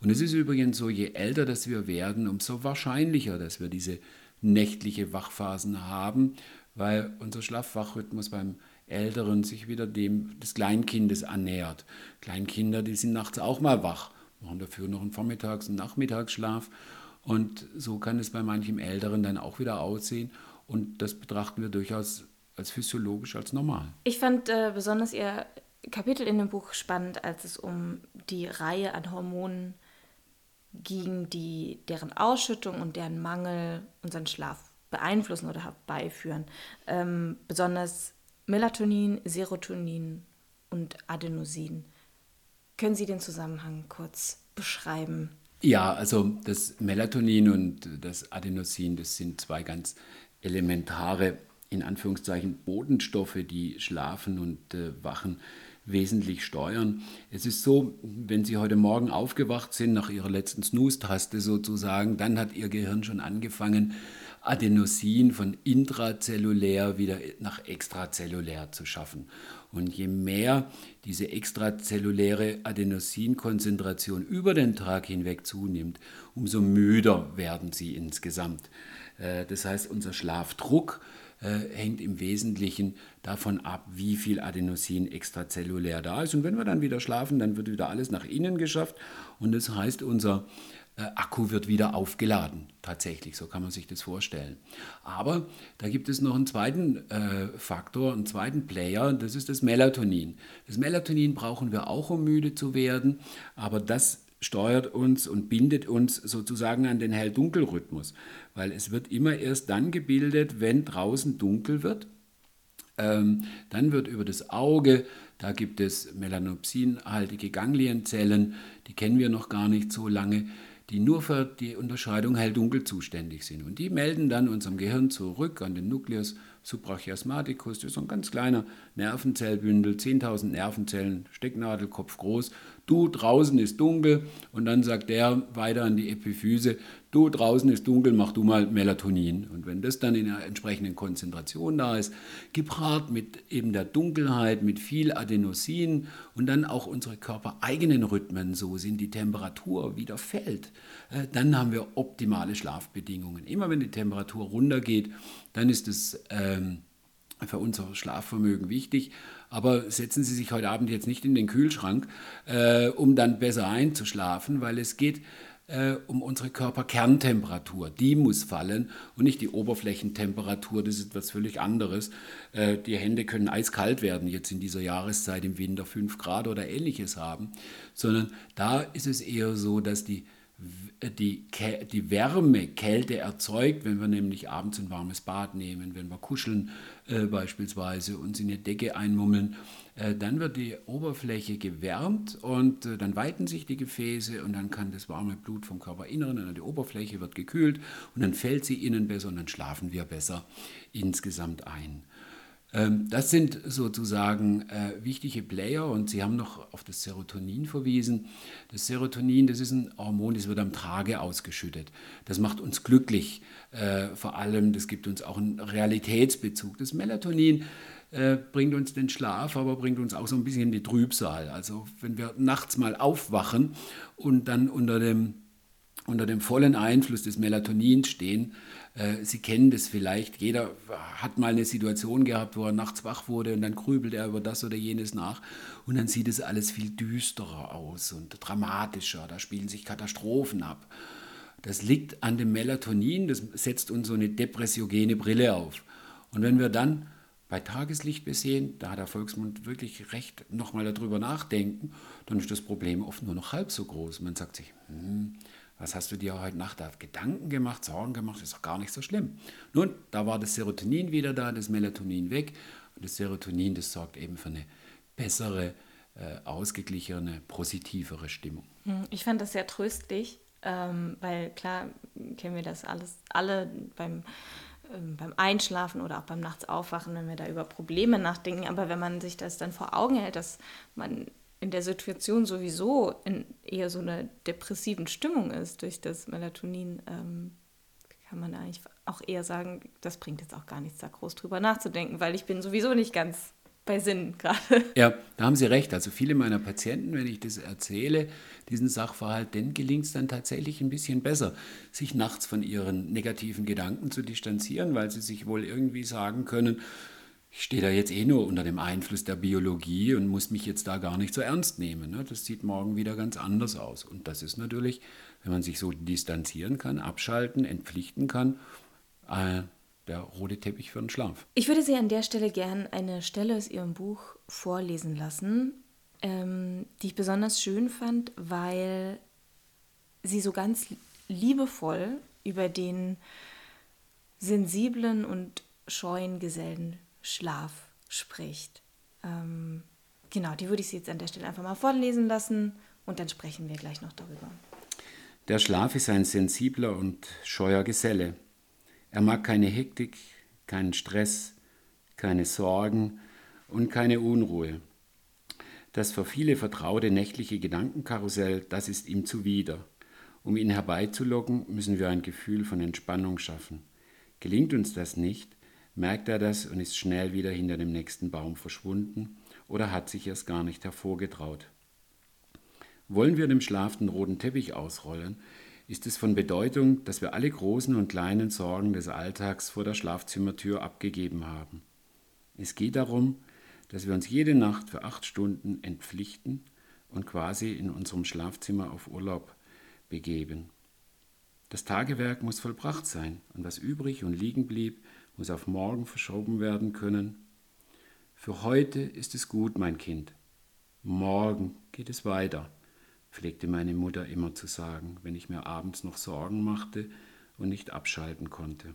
Und es ist übrigens so, je älter das wir werden, umso wahrscheinlicher, dass wir diese nächtliche Wachphasen haben, weil unser Schlafwachrhythmus beim Älteren sich wieder dem des Kleinkindes annähert. Kleinkinder, die sind nachts auch mal wach, machen dafür noch einen Vormittags- und Nachmittagsschlaf. Und so kann es bei manchem Älteren dann auch wieder aussehen. Und das betrachten wir durchaus als physiologisch, als normal. Ich fand äh, besonders Ihr Kapitel in dem Buch spannend, als es um die Reihe an Hormonen ging, die deren Ausschüttung und deren Mangel unseren Schlaf beeinflussen oder herbeiführen. Ähm, besonders Melatonin, Serotonin und Adenosin. Können Sie den Zusammenhang kurz beschreiben? Ja, also das Melatonin und das Adenosin, das sind zwei ganz elementare, in Anführungszeichen, Bodenstoffe, die schlafen und äh, wachen wesentlich steuern. Es ist so, wenn Sie heute Morgen aufgewacht sind, nach Ihrer letzten Snooze-Taste sozusagen, dann hat Ihr Gehirn schon angefangen, Adenosin von intrazellulär wieder nach extrazellulär zu schaffen. Und je mehr diese extrazelluläre Adenosinkonzentration über den Tag hinweg zunimmt, umso müder werden sie insgesamt. Äh, das heißt, unser Schlafdruck äh, hängt im Wesentlichen davon ab, wie viel Adenosin extrazellulär da ist. Und wenn wir dann wieder schlafen, dann wird wieder alles nach innen geschafft. Und das heißt, unser äh, Akku wird wieder aufgeladen. Tatsächlich, so kann man sich das vorstellen. Aber da gibt es noch einen zweiten äh, Faktor, einen zweiten Player, das ist das Melatonin. Das Melatonin brauchen wir auch, um müde zu werden, aber das steuert uns und bindet uns sozusagen an den Hell-Dunkel-Rhythmus, weil es wird immer erst dann gebildet, wenn draußen dunkel wird. Ähm, dann wird über das Auge, da gibt es melanopsinhaltige Ganglienzellen, die kennen wir noch gar nicht so lange, die nur für die Unterscheidung hell-dunkel zuständig sind. Und die melden dann unserem Gehirn zurück an den Nucleus suprachiasmaticus, das ist so ein ganz kleiner Nervenzellbündel, 10.000 Nervenzellen, Stecknadelkopf groß, du draußen ist dunkel und dann sagt der weiter an die Epiphyse, du draußen ist dunkel, mach du mal Melatonin. Und wenn das dann in einer entsprechenden Konzentration da ist, gepaart mit eben der Dunkelheit, mit viel Adenosin und dann auch unsere körpereigenen Rhythmen so sind, die Temperatur wieder fällt, äh, dann haben wir optimale Schlafbedingungen. Immer wenn die Temperatur runtergeht, dann ist es ähm, für unser Schlafvermögen wichtig. Aber setzen Sie sich heute Abend jetzt nicht in den Kühlschrank, äh, um dann besser einzuschlafen, weil es geht äh, um unsere Körperkerntemperatur. Die muss fallen und nicht die Oberflächentemperatur. Das ist etwas völlig anderes. Äh, die Hände können eiskalt werden, jetzt in dieser Jahreszeit im Winter 5 Grad oder ähnliches haben, sondern da ist es eher so, dass die die, die Wärme Kälte erzeugt, wenn wir nämlich abends ein warmes Bad nehmen, wenn wir kuscheln äh, beispielsweise, uns in eine Decke einmummeln, äh, dann wird die Oberfläche gewärmt und äh, dann weiten sich die Gefäße und dann kann das warme Blut vom Körperinneren an die Oberfläche wird gekühlt und dann fällt sie innen besser und dann schlafen wir besser insgesamt ein. Ähm, das sind sozusagen äh, wichtige Player und Sie haben noch auf das Serotonin verwiesen. Das Serotonin, das ist ein Hormon, das wird am Tage ausgeschüttet. Das macht uns glücklich. Äh, vor allem, das gibt uns auch einen Realitätsbezug. Das Melatonin äh, bringt uns den Schlaf, aber bringt uns auch so ein bisschen die Trübsal. Also wenn wir nachts mal aufwachen und dann unter dem unter dem vollen Einfluss des Melatonins stehen. Äh, Sie kennen das vielleicht. Jeder hat mal eine Situation gehabt, wo er nachts wach wurde und dann grübelt er über das oder jenes nach. Und dann sieht es alles viel düsterer aus und dramatischer. Da spielen sich Katastrophen ab. Das liegt an dem Melatonin, das setzt uns so eine depressiogene Brille auf. Und wenn wir dann bei Tageslicht besehen, da hat der Volksmund wirklich recht, nochmal darüber nachdenken, dann ist das Problem oft nur noch halb so groß. Man sagt sich, hm, was hast du dir heute Nacht da Gedanken gemacht, Sorgen gemacht? Ist doch gar nicht so schlimm. Nun, da war das Serotonin wieder da, das Melatonin weg. Und das Serotonin, das sorgt eben für eine bessere, äh, ausgeglichene, positivere Stimmung. Hm, ich fand das sehr tröstlich, ähm, weil klar kennen wir das alles, alle beim ähm, beim Einschlafen oder auch beim Nachtsaufwachen, wenn wir da über Probleme nachdenken. Aber wenn man sich das dann vor Augen hält, dass man in der Situation sowieso in eher so einer depressiven Stimmung ist durch das Melatonin, ähm, kann man eigentlich auch eher sagen, das bringt jetzt auch gar nichts, da groß drüber nachzudenken, weil ich bin sowieso nicht ganz bei Sinn gerade. Ja, da haben Sie recht. Also viele meiner Patienten, wenn ich das erzähle, diesen Sachverhalt, denen gelingt es dann tatsächlich ein bisschen besser, sich nachts von ihren negativen Gedanken zu distanzieren, weil sie sich wohl irgendwie sagen können, ich stehe da jetzt eh nur unter dem Einfluss der Biologie und muss mich jetzt da gar nicht so ernst nehmen. Ne? Das sieht morgen wieder ganz anders aus. Und das ist natürlich, wenn man sich so distanzieren kann, abschalten, entpflichten kann, äh, der rote Teppich für den Schlaf. Ich würde Sie an der Stelle gern eine Stelle aus Ihrem Buch vorlesen lassen, ähm, die ich besonders schön fand, weil sie so ganz liebevoll über den sensiblen und scheuen Gesellen Schlaf spricht. Ähm, genau, die würde ich Sie jetzt an der Stelle einfach mal vorlesen lassen und dann sprechen wir gleich noch darüber. Der Schlaf ist ein sensibler und scheuer Geselle. Er mag keine Hektik, keinen Stress, keine Sorgen und keine Unruhe. Das für viele vertraute nächtliche Gedankenkarussell, das ist ihm zuwider. Um ihn herbeizulocken, müssen wir ein Gefühl von Entspannung schaffen. Gelingt uns das nicht, merkt er das und ist schnell wieder hinter dem nächsten Baum verschwunden oder hat sich erst gar nicht hervorgetraut. Wollen wir dem Schlaf den roten Teppich ausrollen, ist es von Bedeutung, dass wir alle großen und kleinen Sorgen des Alltags vor der Schlafzimmertür abgegeben haben. Es geht darum, dass wir uns jede Nacht für acht Stunden entpflichten und quasi in unserem Schlafzimmer auf Urlaub begeben. Das Tagewerk muss vollbracht sein und was übrig und liegen blieb, muss auf morgen verschoben werden können. Für heute ist es gut, mein Kind. Morgen geht es weiter, pflegte meine Mutter immer zu sagen, wenn ich mir abends noch Sorgen machte und nicht abschalten konnte.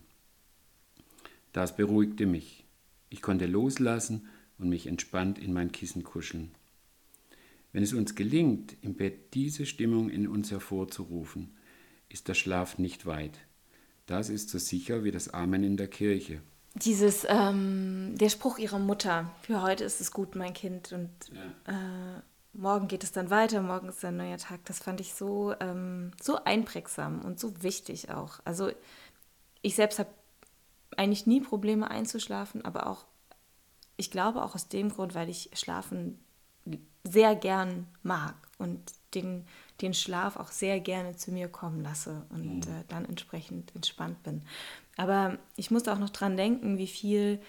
Das beruhigte mich. Ich konnte loslassen und mich entspannt in mein Kissen kuscheln. Wenn es uns gelingt, im Bett diese Stimmung in uns hervorzurufen, ist der Schlaf nicht weit. Das ist so sicher wie das Amen in der Kirche. Dieses, ähm, der Spruch ihrer Mutter, für heute ist es gut, mein Kind, und ja. äh, morgen geht es dann weiter, morgen ist ein neuer Tag, das fand ich so, ähm, so einprägsam und so wichtig auch. Also ich selbst habe eigentlich nie Probleme einzuschlafen, aber auch, ich glaube auch aus dem Grund, weil ich Schlafen sehr gern mag und den den Schlaf auch sehr gerne zu mir kommen lasse und mhm. äh, dann entsprechend entspannt bin. Aber ich muss auch noch dran denken, wie viel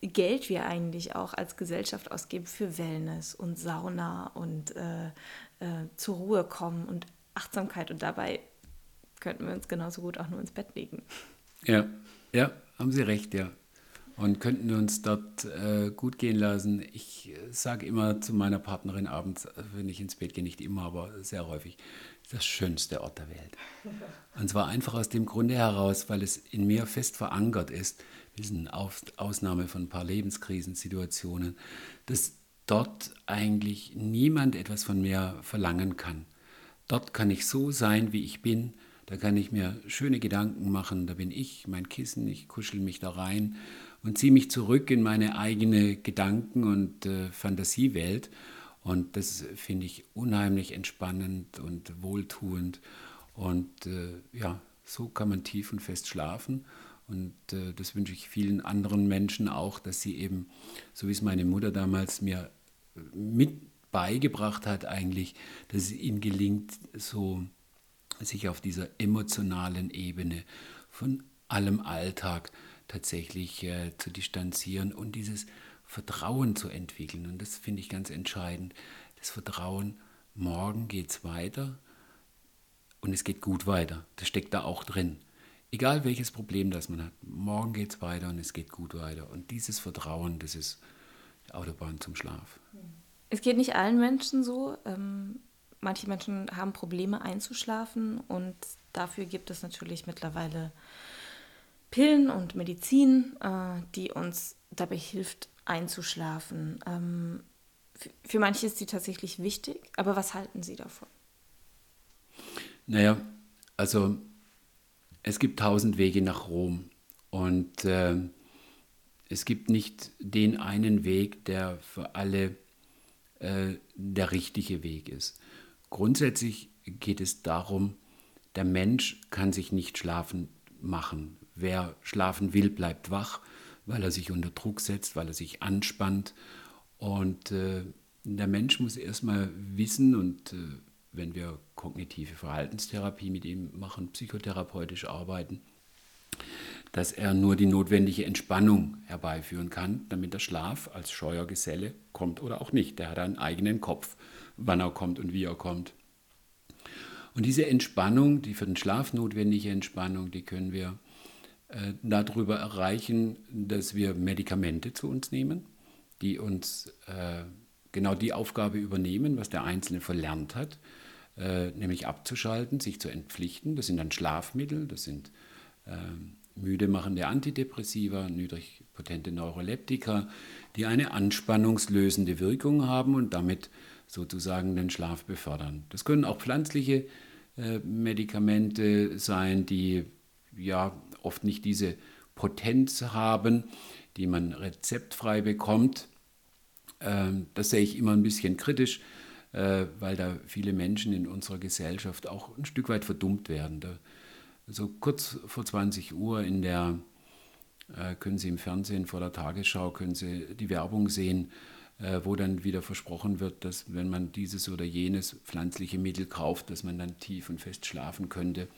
Geld wir eigentlich auch als Gesellschaft ausgeben für Wellness und Sauna und äh, äh, zur Ruhe kommen und Achtsamkeit und dabei könnten wir uns genauso gut auch nur ins Bett legen. Ja, ja, haben Sie recht, ja. Und könnten wir uns dort äh, gut gehen lassen. Ich sage immer zu meiner Partnerin abends, äh, wenn ich ins Bett gehe, nicht immer, aber sehr häufig, das schönste Ort der Welt. Und zwar einfach aus dem Grunde heraus, weil es in mir fest verankert ist, diesen Ausnahme von ein paar Lebenskrisensituationen, dass dort eigentlich niemand etwas von mir verlangen kann. Dort kann ich so sein, wie ich bin. Da kann ich mir schöne Gedanken machen. Da bin ich, mein Kissen, ich kuschel mich da rein und ziehe mich zurück in meine eigene Gedanken- und äh, Fantasiewelt. Und das finde ich unheimlich entspannend und wohltuend. Und äh, ja, so kann man tief und fest schlafen. Und äh, das wünsche ich vielen anderen Menschen auch, dass sie eben, so wie es meine Mutter damals mir äh, mit beigebracht hat, eigentlich, dass es ihnen gelingt, so sich auf dieser emotionalen Ebene von allem Alltag tatsächlich äh, zu distanzieren und dieses Vertrauen zu entwickeln. Und das finde ich ganz entscheidend. Das Vertrauen, morgen geht es weiter und es geht gut weiter. Das steckt da auch drin. Egal welches Problem das man hat, morgen geht es weiter und es geht gut weiter. Und dieses Vertrauen, das ist die Autobahn zum Schlaf. Es geht nicht allen Menschen so. Ähm, manche Menschen haben Probleme einzuschlafen und dafür gibt es natürlich mittlerweile Pillen und Medizin, äh, die uns dabei hilft einzuschlafen. Ähm, für manche ist sie tatsächlich wichtig, aber was halten Sie davon? Naja, also es gibt tausend Wege nach Rom und äh, es gibt nicht den einen Weg, der für alle äh, der richtige Weg ist. Grundsätzlich geht es darum, der Mensch kann sich nicht schlafen machen. Wer schlafen will, bleibt wach, weil er sich unter Druck setzt, weil er sich anspannt. Und äh, der Mensch muss erstmal wissen und äh, wenn wir kognitive Verhaltenstherapie mit ihm machen, psychotherapeutisch arbeiten, dass er nur die notwendige Entspannung herbeiführen kann, damit der Schlaf als scheuer Geselle kommt oder auch nicht. Der hat einen eigenen Kopf, wann er kommt und wie er kommt. Und diese Entspannung, die für den Schlaf notwendige Entspannung, die können wir darüber erreichen, dass wir Medikamente zu uns nehmen, die uns äh, genau die Aufgabe übernehmen, was der Einzelne verlernt hat, äh, nämlich abzuschalten, sich zu entpflichten. Das sind dann Schlafmittel, das sind äh, müde machende Antidepressiva, niedrig potente Neuroleptika, die eine anspannungslösende Wirkung haben und damit sozusagen den Schlaf befördern. Das können auch pflanzliche äh, Medikamente sein, die ja oft nicht diese Potenz haben, die man rezeptfrei bekommt. Ähm, das sehe ich immer ein bisschen kritisch, äh, weil da viele Menschen in unserer Gesellschaft auch ein Stück weit verdummt werden. So kurz vor 20 Uhr in der, äh, können Sie im Fernsehen vor der Tagesschau, können Sie die Werbung sehen, äh, wo dann wieder versprochen wird, dass wenn man dieses oder jenes pflanzliche Mittel kauft, dass man dann tief und fest schlafen könnte.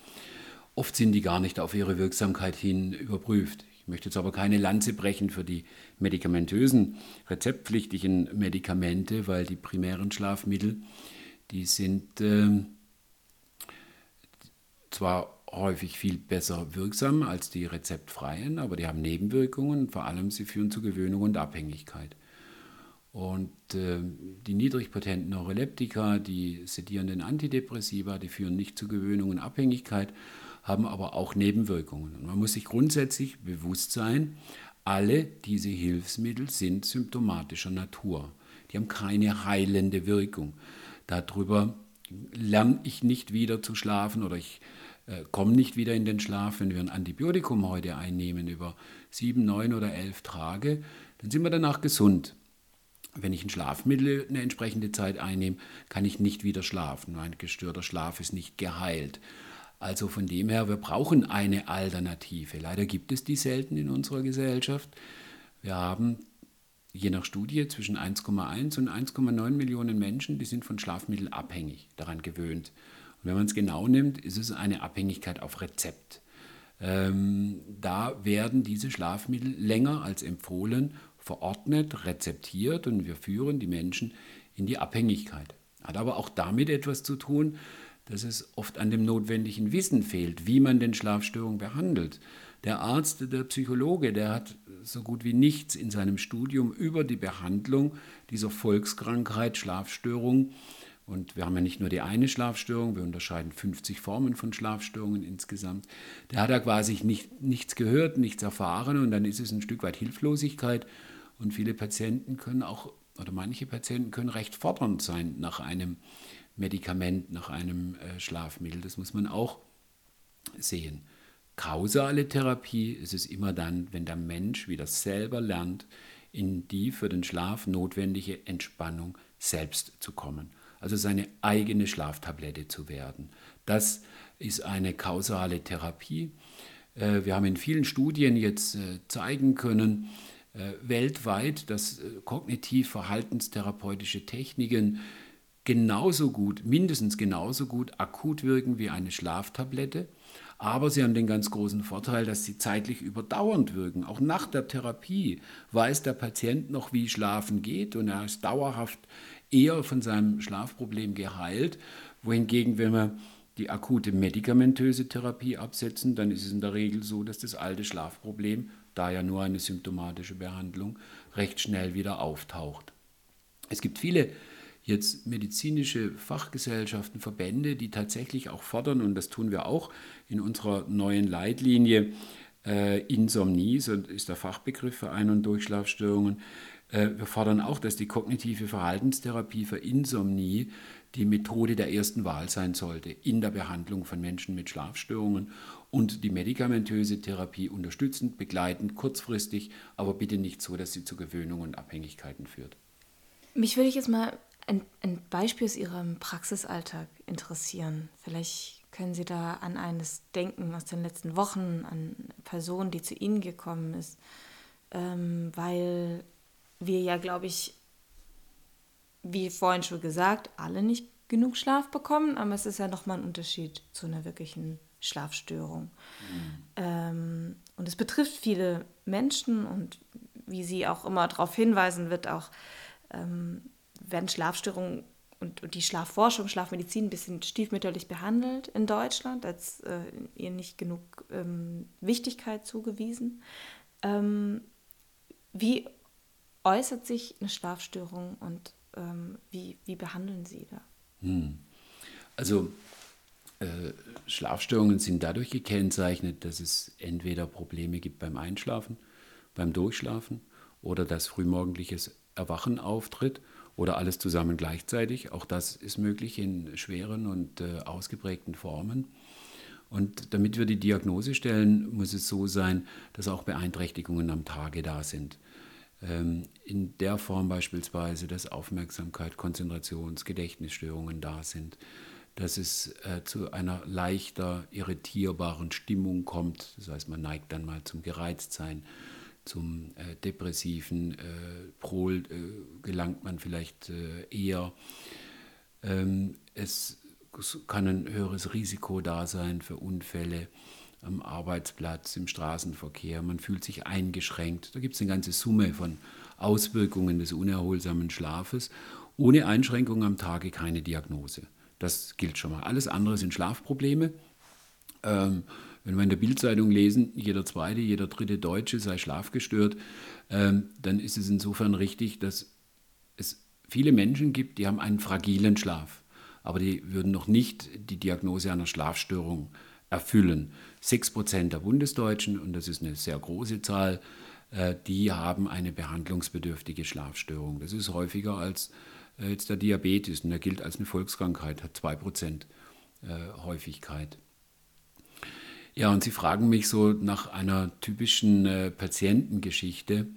Oft sind die gar nicht auf ihre Wirksamkeit hin überprüft. Möchte jetzt aber keine Lanze brechen für die medikamentösen, rezeptpflichtigen Medikamente, weil die primären Schlafmittel, die sind äh, zwar häufig viel besser wirksam als die rezeptfreien, aber die haben Nebenwirkungen. Vor allem sie führen zu Gewöhnung und Abhängigkeit. Und äh, die niedrigpotenten Neuroleptika, die sedierenden Antidepressiva, die führen nicht zu Gewöhnung und Abhängigkeit, haben aber auch Nebenwirkungen. Und man muss sich grundsätzlich bewusst sein, alle diese Hilfsmittel sind symptomatischer Natur. Die haben keine heilende Wirkung. Darüber lerne ich nicht wieder zu schlafen oder ich äh, komme nicht wieder in den Schlaf. Wenn wir ein Antibiotikum heute einnehmen über sieben, neun oder elf Tage, dann sind wir danach gesund. Wenn ich ein Schlafmittel eine entsprechende Zeit einnehme, kann ich nicht wieder schlafen. Ein gestörter Schlaf ist nicht geheilt. Also von dem her, wir brauchen eine Alternative. Leider gibt es die selten in unserer Gesellschaft. Wir haben je nach Studie zwischen 1,1 und 1,9 Millionen Menschen, die sind von Schlafmitteln abhängig, daran gewöhnt. Und wenn man es genau nimmt, ist es eine Abhängigkeit auf Rezept. Ähm, da werden diese Schlafmittel länger als empfohlen verordnet, rezeptiert und wir führen die Menschen in die Abhängigkeit. Hat aber auch damit etwas zu tun, dass es oft an dem notwendigen Wissen fehlt, wie man den Schlafstörungen behandelt. Der Arzt, der Psychologe, der hat so gut wie nichts in seinem Studium über die Behandlung dieser Volkskrankheit Schlafstörung. Und wir haben ja nicht nur die eine Schlafstörung, wir unterscheiden 50 Formen von Schlafstörungen insgesamt. Der hat da quasi nicht, nichts gehört, nichts erfahren und dann ist es ein Stück weit Hilflosigkeit. Und viele Patienten können auch, oder manche Patienten können recht fordernd sein nach einem Medikament, nach einem äh, Schlafmittel. Das muss man auch sehen. Kausale Therapie ist es immer dann, wenn der Mensch wieder selber lernt, in die für den Schlaf notwendige Entspannung selbst zu kommen. Also seine eigene Schlaftablette zu werden. Das ist eine kausale Therapie. Äh, wir haben in vielen Studien jetzt äh, zeigen können, weltweit, dass kognitiv-verhaltenstherapeutische Techniken genauso gut, mindestens genauso gut akut wirken wie eine Schlaftablette. Aber sie haben den ganz großen Vorteil, dass sie zeitlich überdauernd wirken. Auch nach der Therapie weiß der Patient noch, wie Schlafen geht und er ist dauerhaft eher von seinem Schlafproblem geheilt. Wohingegen, wenn wir die akute medikamentöse Therapie absetzen, dann ist es in der Regel so, dass das alte Schlafproblem, da ja nur eine symptomatische Behandlung, recht schnell wieder auftaucht. Es gibt viele jetzt medizinische Fachgesellschaften, Verbände, die tatsächlich auch fordern, und das tun wir auch in unserer neuen Leitlinie, äh, Insomnie, so ist der Fachbegriff für Ein- und Durchschlafstörungen. Äh, wir fordern auch, dass die kognitive Verhaltenstherapie für Insomnie die Methode der ersten Wahl sein sollte in der Behandlung von Menschen mit Schlafstörungen und die medikamentöse Therapie unterstützend, begleitend, kurzfristig, aber bitte nicht so, dass sie zu Gewöhnung und Abhängigkeiten führt. Mich würde ich jetzt mal ein, ein Beispiel aus Ihrem Praxisalltag interessieren. Vielleicht können Sie da an eines denken aus den letzten Wochen, an eine Person, die zu Ihnen gekommen ist, ähm, weil wir ja, glaube ich, wie vorhin schon gesagt, alle nicht genug Schlaf bekommen, aber es ist ja nochmal ein Unterschied zu einer wirklichen Schlafstörung. Mhm. Ähm, und es betrifft viele Menschen und wie Sie auch immer darauf hinweisen, wird auch ähm, werden Schlafstörungen und, und, die Schlafforschung, Schlafmedizin ein bisschen stiefmütterlich behandelt in Deutschland, als äh, ihr nicht genug ähm, Wichtigkeit zugewiesen. Ähm, wie äußert sich eine Schlafstörung und ähm, wie, wie behandeln Sie da? Hm. Also äh, Schlafstörungen sind dadurch gekennzeichnet, dass es entweder Probleme gibt beim Einschlafen, beim Durchschlafen oder dass frühmorgendliches Erwachen auftritt oder alles zusammen gleichzeitig. Auch das ist möglich in schweren und äh, ausgeprägten Formen. Und damit wir die Diagnose stellen, muss es so sein, dass auch Beeinträchtigungen am Tage da sind. Ähm, in der Form beispielsweise, dass Aufmerksamkeit, Konzentrations-, Gedächtnisstörungen da sind, dass es äh, zu einer leichter irritierbaren Stimmung kommt. Das heißt, man neigt dann mal zum Gereiztsein zum äh, depressiven äh, Pol äh, gelangt man vielleicht äh, eher. Ähm, es kann ein höheres Risiko da sein für Unfälle am Arbeitsplatz, im Straßenverkehr. Man fühlt sich eingeschränkt. Da gibt es eine ganze Summe von Auswirkungen des unerholsamen Schlafes. Ohne Einschränkung am Tage keine Diagnose. Das gilt schon mal. Alles andere sind Schlafprobleme. Ähm, wenn wir in der Bildzeitung lesen, jeder zweite, jeder dritte Deutsche sei schlafgestört, ähm, dann ist es insofern richtig, dass es viele Menschen gibt, die haben einen fragilen Schlaf, aber die würden noch nicht die Diagnose einer Schlafstörung erfüllen. Sechs Prozent der Bundesdeutschen, und das ist eine sehr große Zahl, äh, die haben eine behandlungsbedürftige Schlafstörung. Das ist häufiger als äh, jetzt der Diabetes und der gilt als eine Volkskrankheit, hat zwei Prozent äh, Häufigkeit. Ja, und Sie fragen mich so nach einer typischen äh, Patientengeschichte.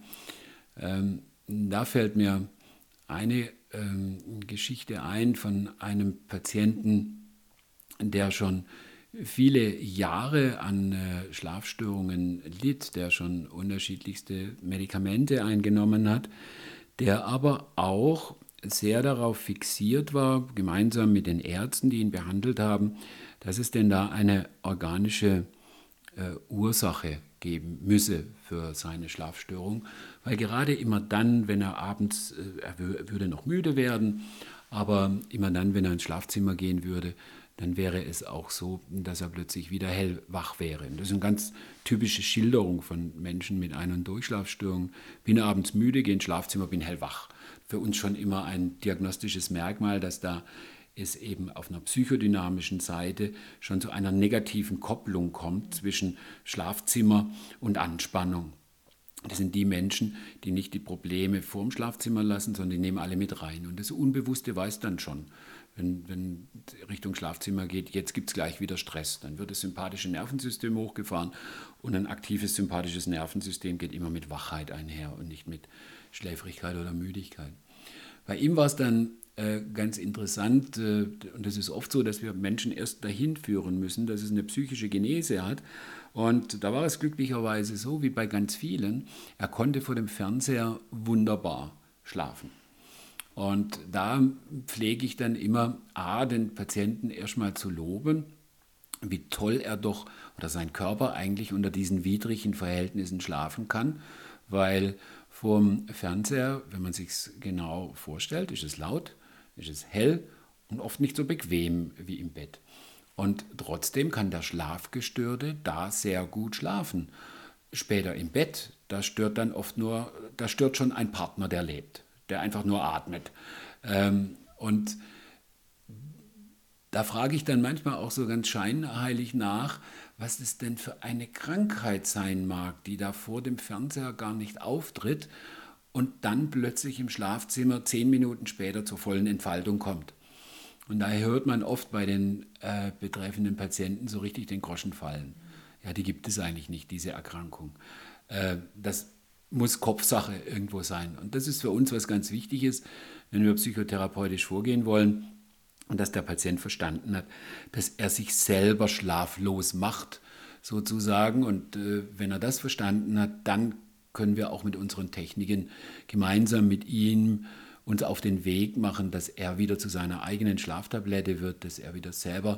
Ähm, da fällt mir eine ähm, Geschichte ein von einem Patienten, der schon viele Jahre an äh, Schlafstörungen litt, der schon unterschiedlichste Medikamente eingenommen hat, der aber auch sehr darauf fixiert war, gemeinsam mit den Ärzten, die ihn behandelt haben, dass es denn da eine organische äh, Ursache geben müsse für seine Schlafstörung, weil gerade immer dann, wenn er abends, äh, er würde noch müde werden, aber immer dann, wenn er ins Schlafzimmer gehen würde, dann wäre es auch so, dass er plötzlich wieder hellwach wäre. Das ist eine ganz typische Schilderung von Menschen mit Ein- und Durchschlafstörungen. Bin abends müde, gehe ins Schlafzimmer, bin hellwach. Für uns schon immer ein diagnostisches Merkmal, dass da es eben auf einer psychodynamischen Seite schon zu einer negativen Kopplung kommt zwischen Schlafzimmer und Anspannung. Das sind die Menschen, die nicht die Probleme vorm Schlafzimmer lassen, sondern die nehmen alle mit rein. Und das Unbewusste weiß dann schon, wenn, wenn Richtung Schlafzimmer geht, jetzt gibt es gleich wieder Stress. Dann wird das sympathische Nervensystem hochgefahren und ein aktives sympathisches Nervensystem geht immer mit Wachheit einher und nicht mit Schläfrigkeit oder Müdigkeit. Bei ihm war es dann äh, ganz interessant, äh, und das ist oft so, dass wir Menschen erst dahin führen müssen, dass es eine psychische Genese hat. Und da war es glücklicherweise so, wie bei ganz vielen, er konnte vor dem Fernseher wunderbar schlafen. Und da pflege ich dann immer, A, den Patienten erstmal zu loben, wie toll er doch oder sein Körper eigentlich unter diesen widrigen Verhältnissen schlafen kann, weil vorm Fernseher, wenn man sich genau vorstellt, ist es laut, ist es hell und oft nicht so bequem wie im Bett. Und trotzdem kann der Schlafgestörte da sehr gut schlafen. Später im Bett, da stört dann oft nur, da stört schon ein Partner, der lebt, der einfach nur atmet. Ähm, und da frage ich dann manchmal auch so ganz scheinheilig nach, was es denn für eine Krankheit sein mag, die da vor dem Fernseher gar nicht auftritt und dann plötzlich im Schlafzimmer zehn Minuten später zur vollen Entfaltung kommt. Und daher hört man oft bei den äh, betreffenden Patienten so richtig den Groschen fallen. Ja, die gibt es eigentlich nicht, diese Erkrankung. Äh, das muss Kopfsache irgendwo sein. Und das ist für uns was ganz Wichtiges, wenn wir psychotherapeutisch vorgehen wollen dass der Patient verstanden hat, dass er sich selber schlaflos macht, sozusagen. Und äh, wenn er das verstanden hat, dann können wir auch mit unseren Techniken gemeinsam mit ihm uns auf den Weg machen, dass er wieder zu seiner eigenen Schlaftablette wird, dass er wieder selber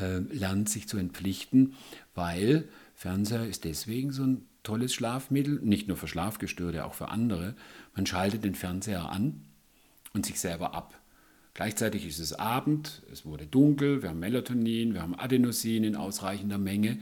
äh, lernt, sich zu entpflichten, weil Fernseher ist deswegen so ein tolles Schlafmittel, nicht nur für Schlafgestörte, auch für andere. Man schaltet den Fernseher an und sich selber ab. Gleichzeitig ist es Abend, es wurde dunkel, wir haben Melatonin, wir haben Adenosin in ausreichender Menge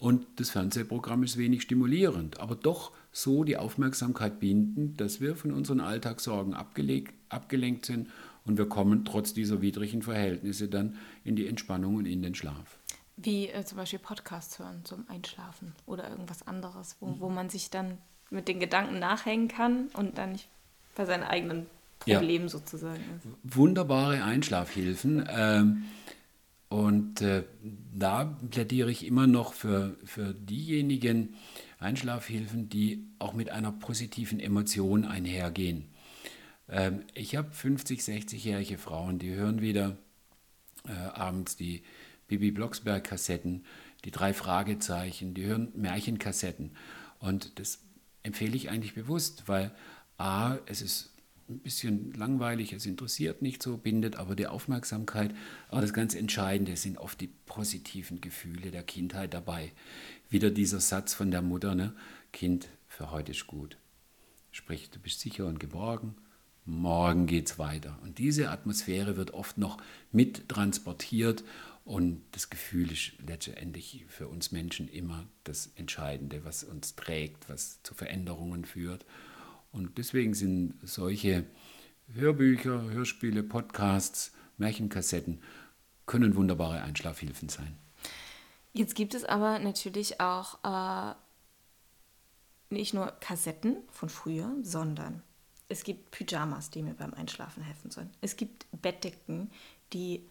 und das Fernsehprogramm ist wenig stimulierend, aber doch so die Aufmerksamkeit binden, dass wir von unseren Alltagssorgen abgelenkt sind und wir kommen trotz dieser widrigen Verhältnisse dann in die Entspannung und in den Schlaf. Wie äh, zum Beispiel Podcasts hören zum Einschlafen oder irgendwas anderes, wo, wo man sich dann mit den Gedanken nachhängen kann und dann nicht bei seinen eigenen Problemen ja. sozusagen ist. Wunderbare Einschlafhilfen. Ähm, und äh, da plädiere ich immer noch für, für diejenigen Einschlafhilfen, die auch mit einer positiven Emotion einhergehen. Ähm, ich habe 50, 60-jährige Frauen, die hören wieder äh, abends die Bibi Blocksberg-Kassetten, die drei Fragezeichen, die hören Märchenkassetten. Und das empfehle ich eigentlich bewusst, weil A, es ist ein bisschen langweilig, es interessiert nicht so, bindet aber die Aufmerksamkeit. Aber das ganz Entscheidende sind oft die positiven Gefühle der Kindheit dabei. Wieder dieser Satz von der Mutter, ne? Kind, für heute ist gut. Sprich, du bist sicher und geborgen, morgen geht's weiter. Und diese Atmosphäre wird oft noch mit transportiert und das Gefühl ist letztendlich für uns Menschen immer das Entscheidende, was uns trägt, was zu Veränderungen führt. Und deswegen sind solche Hörbücher, Hörspiele, Podcasts, Märchenkassetten können wunderbare Einschlafhilfen sein. Jetzt gibt es aber natürlich auch äh, nicht nur Kassetten von früher, sondern es gibt Pyjamas, die mir beim Einschlafen helfen sollen. Es gibt Bettdecken, die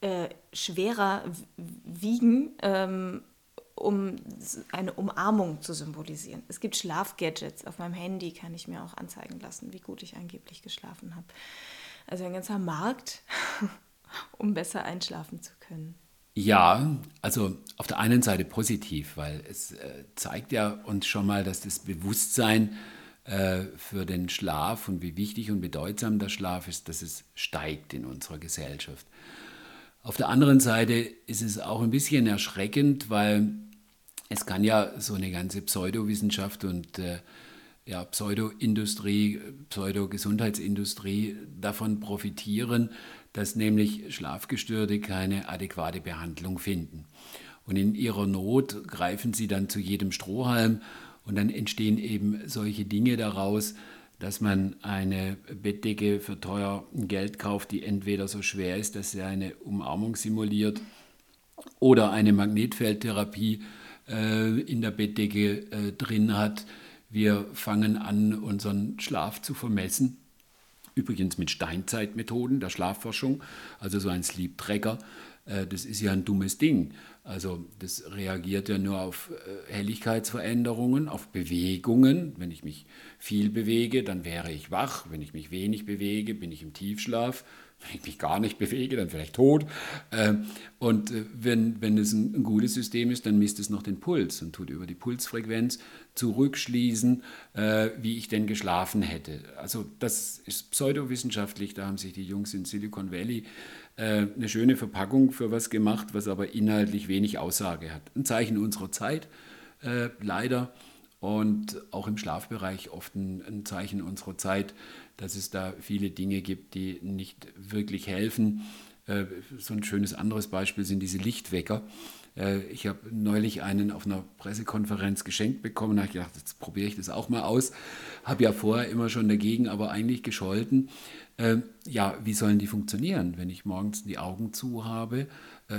äh, schwerer wiegen ähm, um eine Umarmung zu symbolisieren. Es gibt Schlafgadgets. Auf meinem Handy kann ich mir auch anzeigen lassen, wie gut ich angeblich geschlafen habe. Also ein ganzer Markt, um besser einschlafen zu können. Ja, also auf der einen Seite positiv, weil es äh, zeigt ja uns schon mal, dass das Bewusstsein äh, für den Schlaf und wie wichtig und bedeutsam der Schlaf ist, dass es steigt in unserer Gesellschaft. Auf der anderen Seite ist es auch ein bisschen erschreckend, weil es kann ja so eine ganze Pseudowissenschaft und äh, ja, Pseudo-Industrie, Pseudo-Gesundheitsindustrie davon profitieren, dass nämlich Schlafgestörte keine adäquate Behandlung finden. Und in ihrer Not greifen sie dann zu jedem Strohhalm und dann entstehen eben solche Dinge daraus, dass man eine Bettdecke für teuer Geld kauft, die entweder so schwer ist, dass sie eine Umarmung simuliert, oder eine Magnetfeldtherapie in der Bettdecke äh, drin hat. Wir fangen an, unseren Schlaf zu vermessen. Übrigens mit Steinzeitmethoden der Schlafforschung, also so ein Sleep Tracker. Äh, das ist ja ein dummes Ding. Also das reagiert ja nur auf äh, Helligkeitsveränderungen, auf Bewegungen. Wenn ich mich viel bewege, dann wäre ich wach. Wenn ich mich wenig bewege, bin ich im Tiefschlaf. Wenn ich mich gar nicht bewege, dann vielleicht tot. Ähm, und äh, wenn, wenn es ein, gutes System ist, dann misst es noch den Puls und tut über die Pulsfrequenz zurückschließen, wie ich denn geschlafen hätte. Also das ist pseudowissenschaftlich, da haben sich die Jungs in Silicon Valley äh, eine schöne Verpackung für was gemacht, was aber inhaltlich wenig Aussage hat. Ein Zeichen unserer Zeit, äh, leider. Und auch im Schlafbereich oft ein, Zeichen unserer Zeit, dass es da viele Dinge gibt, die nicht wirklich helfen. Äh, so ein schönes anderes Beispiel sind diese Lichtwecker. Äh, ich habe neulich einen auf einer Pressekonferenz geschenkt bekommen. Da habe ich gedacht, jetzt probiere ich das auch mal aus. Habe ja vorher immer schon dagegen, aber eigentlich gescholten. Äh, ja, wie sollen die funktionieren? Wenn ich morgens die Augen zu habe,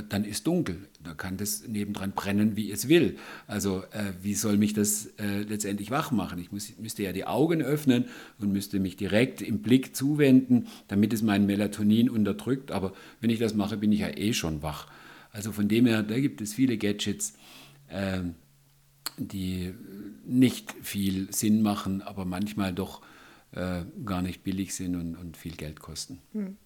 dann ist dunkel. Da kann das nebendran brennen, wie es will. Also äh, wie soll mich das äh, letztendlich wach machen? Ich muss, müsste ja die Augen öffnen und müsste mich direkt im Blick zuwenden, damit es mein Melatonin unterdrückt. Aber wenn ich das mache, bin ich ja eh schon wach. Also von dem her, da gibt es viele Gadgets, äh, die nicht viel Sinn machen, aber manchmal doch äh, gar nicht billig sind und, und viel Geld kosten. Hm.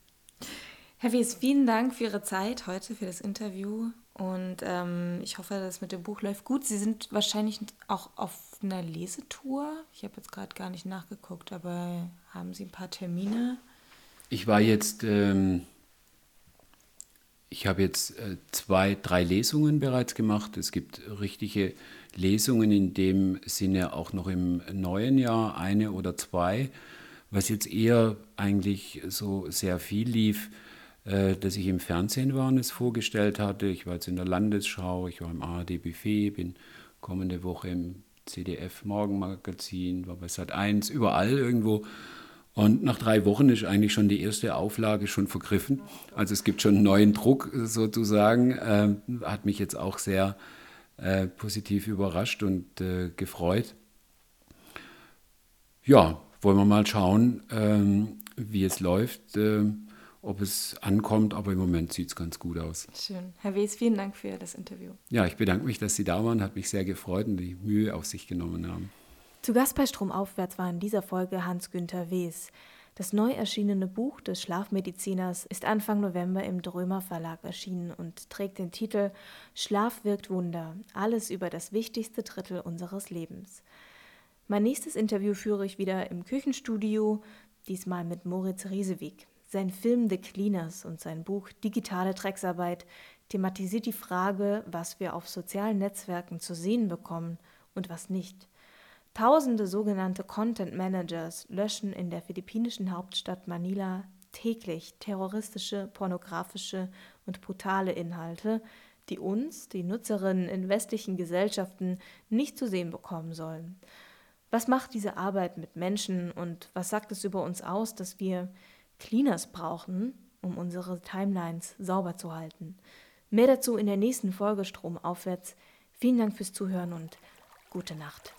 Herr Wies, vielen Dank für Ihre Zeit heute, für das Interview. Und ähm, ich hoffe, das mit dem Buch läuft gut. Sie sind wahrscheinlich auch auf einer Lesetour. Ich habe jetzt gerade gar nicht nachgeguckt, aber haben Sie ein paar Termine? Ich war jetzt, ähm, ich habe jetzt äh, zwei, drei Lesungen bereits gemacht. Es gibt richtige Lesungen in dem Sinne auch noch im neuen Jahr, eine oder zwei. Was jetzt eher eigentlich so sehr viel lief, dass ich im Fernsehen war und es vorgestellt hatte. Ich war jetzt in der Landesschau, ich war im ARD Buffet, bin kommende Woche im CDF Morgenmagazin, war bei Sat 1, überall irgendwo. Und nach drei Wochen ist eigentlich schon die erste Auflage schon vergriffen. Also es gibt schon einen neuen Druck sozusagen. Äh, hat mich jetzt auch sehr äh, positiv überrascht und äh, gefreut. Ja, wollen wir mal schauen, ähm, wie es läuft, äh, ob es ankommt, aber im Moment sieht es ganz gut aus. Schön. Herr Wes, vielen Dank für das Interview. Ja, ich bedanke mich, dass Sie da waren, hat mich sehr gefreut und die Mühe auf sich genommen haben. Zu Gast bei Stromaufwärts war in dieser Folge Hans-Günther Wes. Das neu erschienene Buch des Schlafmediziners ist Anfang November im Drömer Verlag erschienen und trägt den Titel Schlaf wirkt Wunder, alles über das wichtigste Drittel unseres Lebens. Mein nächstes Interview führe ich wieder im Küchenstudio, diesmal mit Moritz Riesewig. Sein Film The Cleaners und sein Buch Digitale Drecksarbeit thematisiert die Frage, was wir auf sozialen Netzwerken zu sehen bekommen und was nicht. Tausende sogenannte Content Managers löschen in der philippinischen Hauptstadt Manila täglich terroristische, pornografische und brutale Inhalte, die uns, die Nutzerinnen in westlichen Gesellschaften, nicht zu sehen bekommen sollen. Was macht diese Arbeit mit Menschen und was sagt es über uns aus, dass wir Cleaners brauchen, um unsere Timelines sauber zu halten? Mehr dazu in der nächsten Folge Strom aufwärts. Vielen Dank fürs Zuhören und gute Nacht.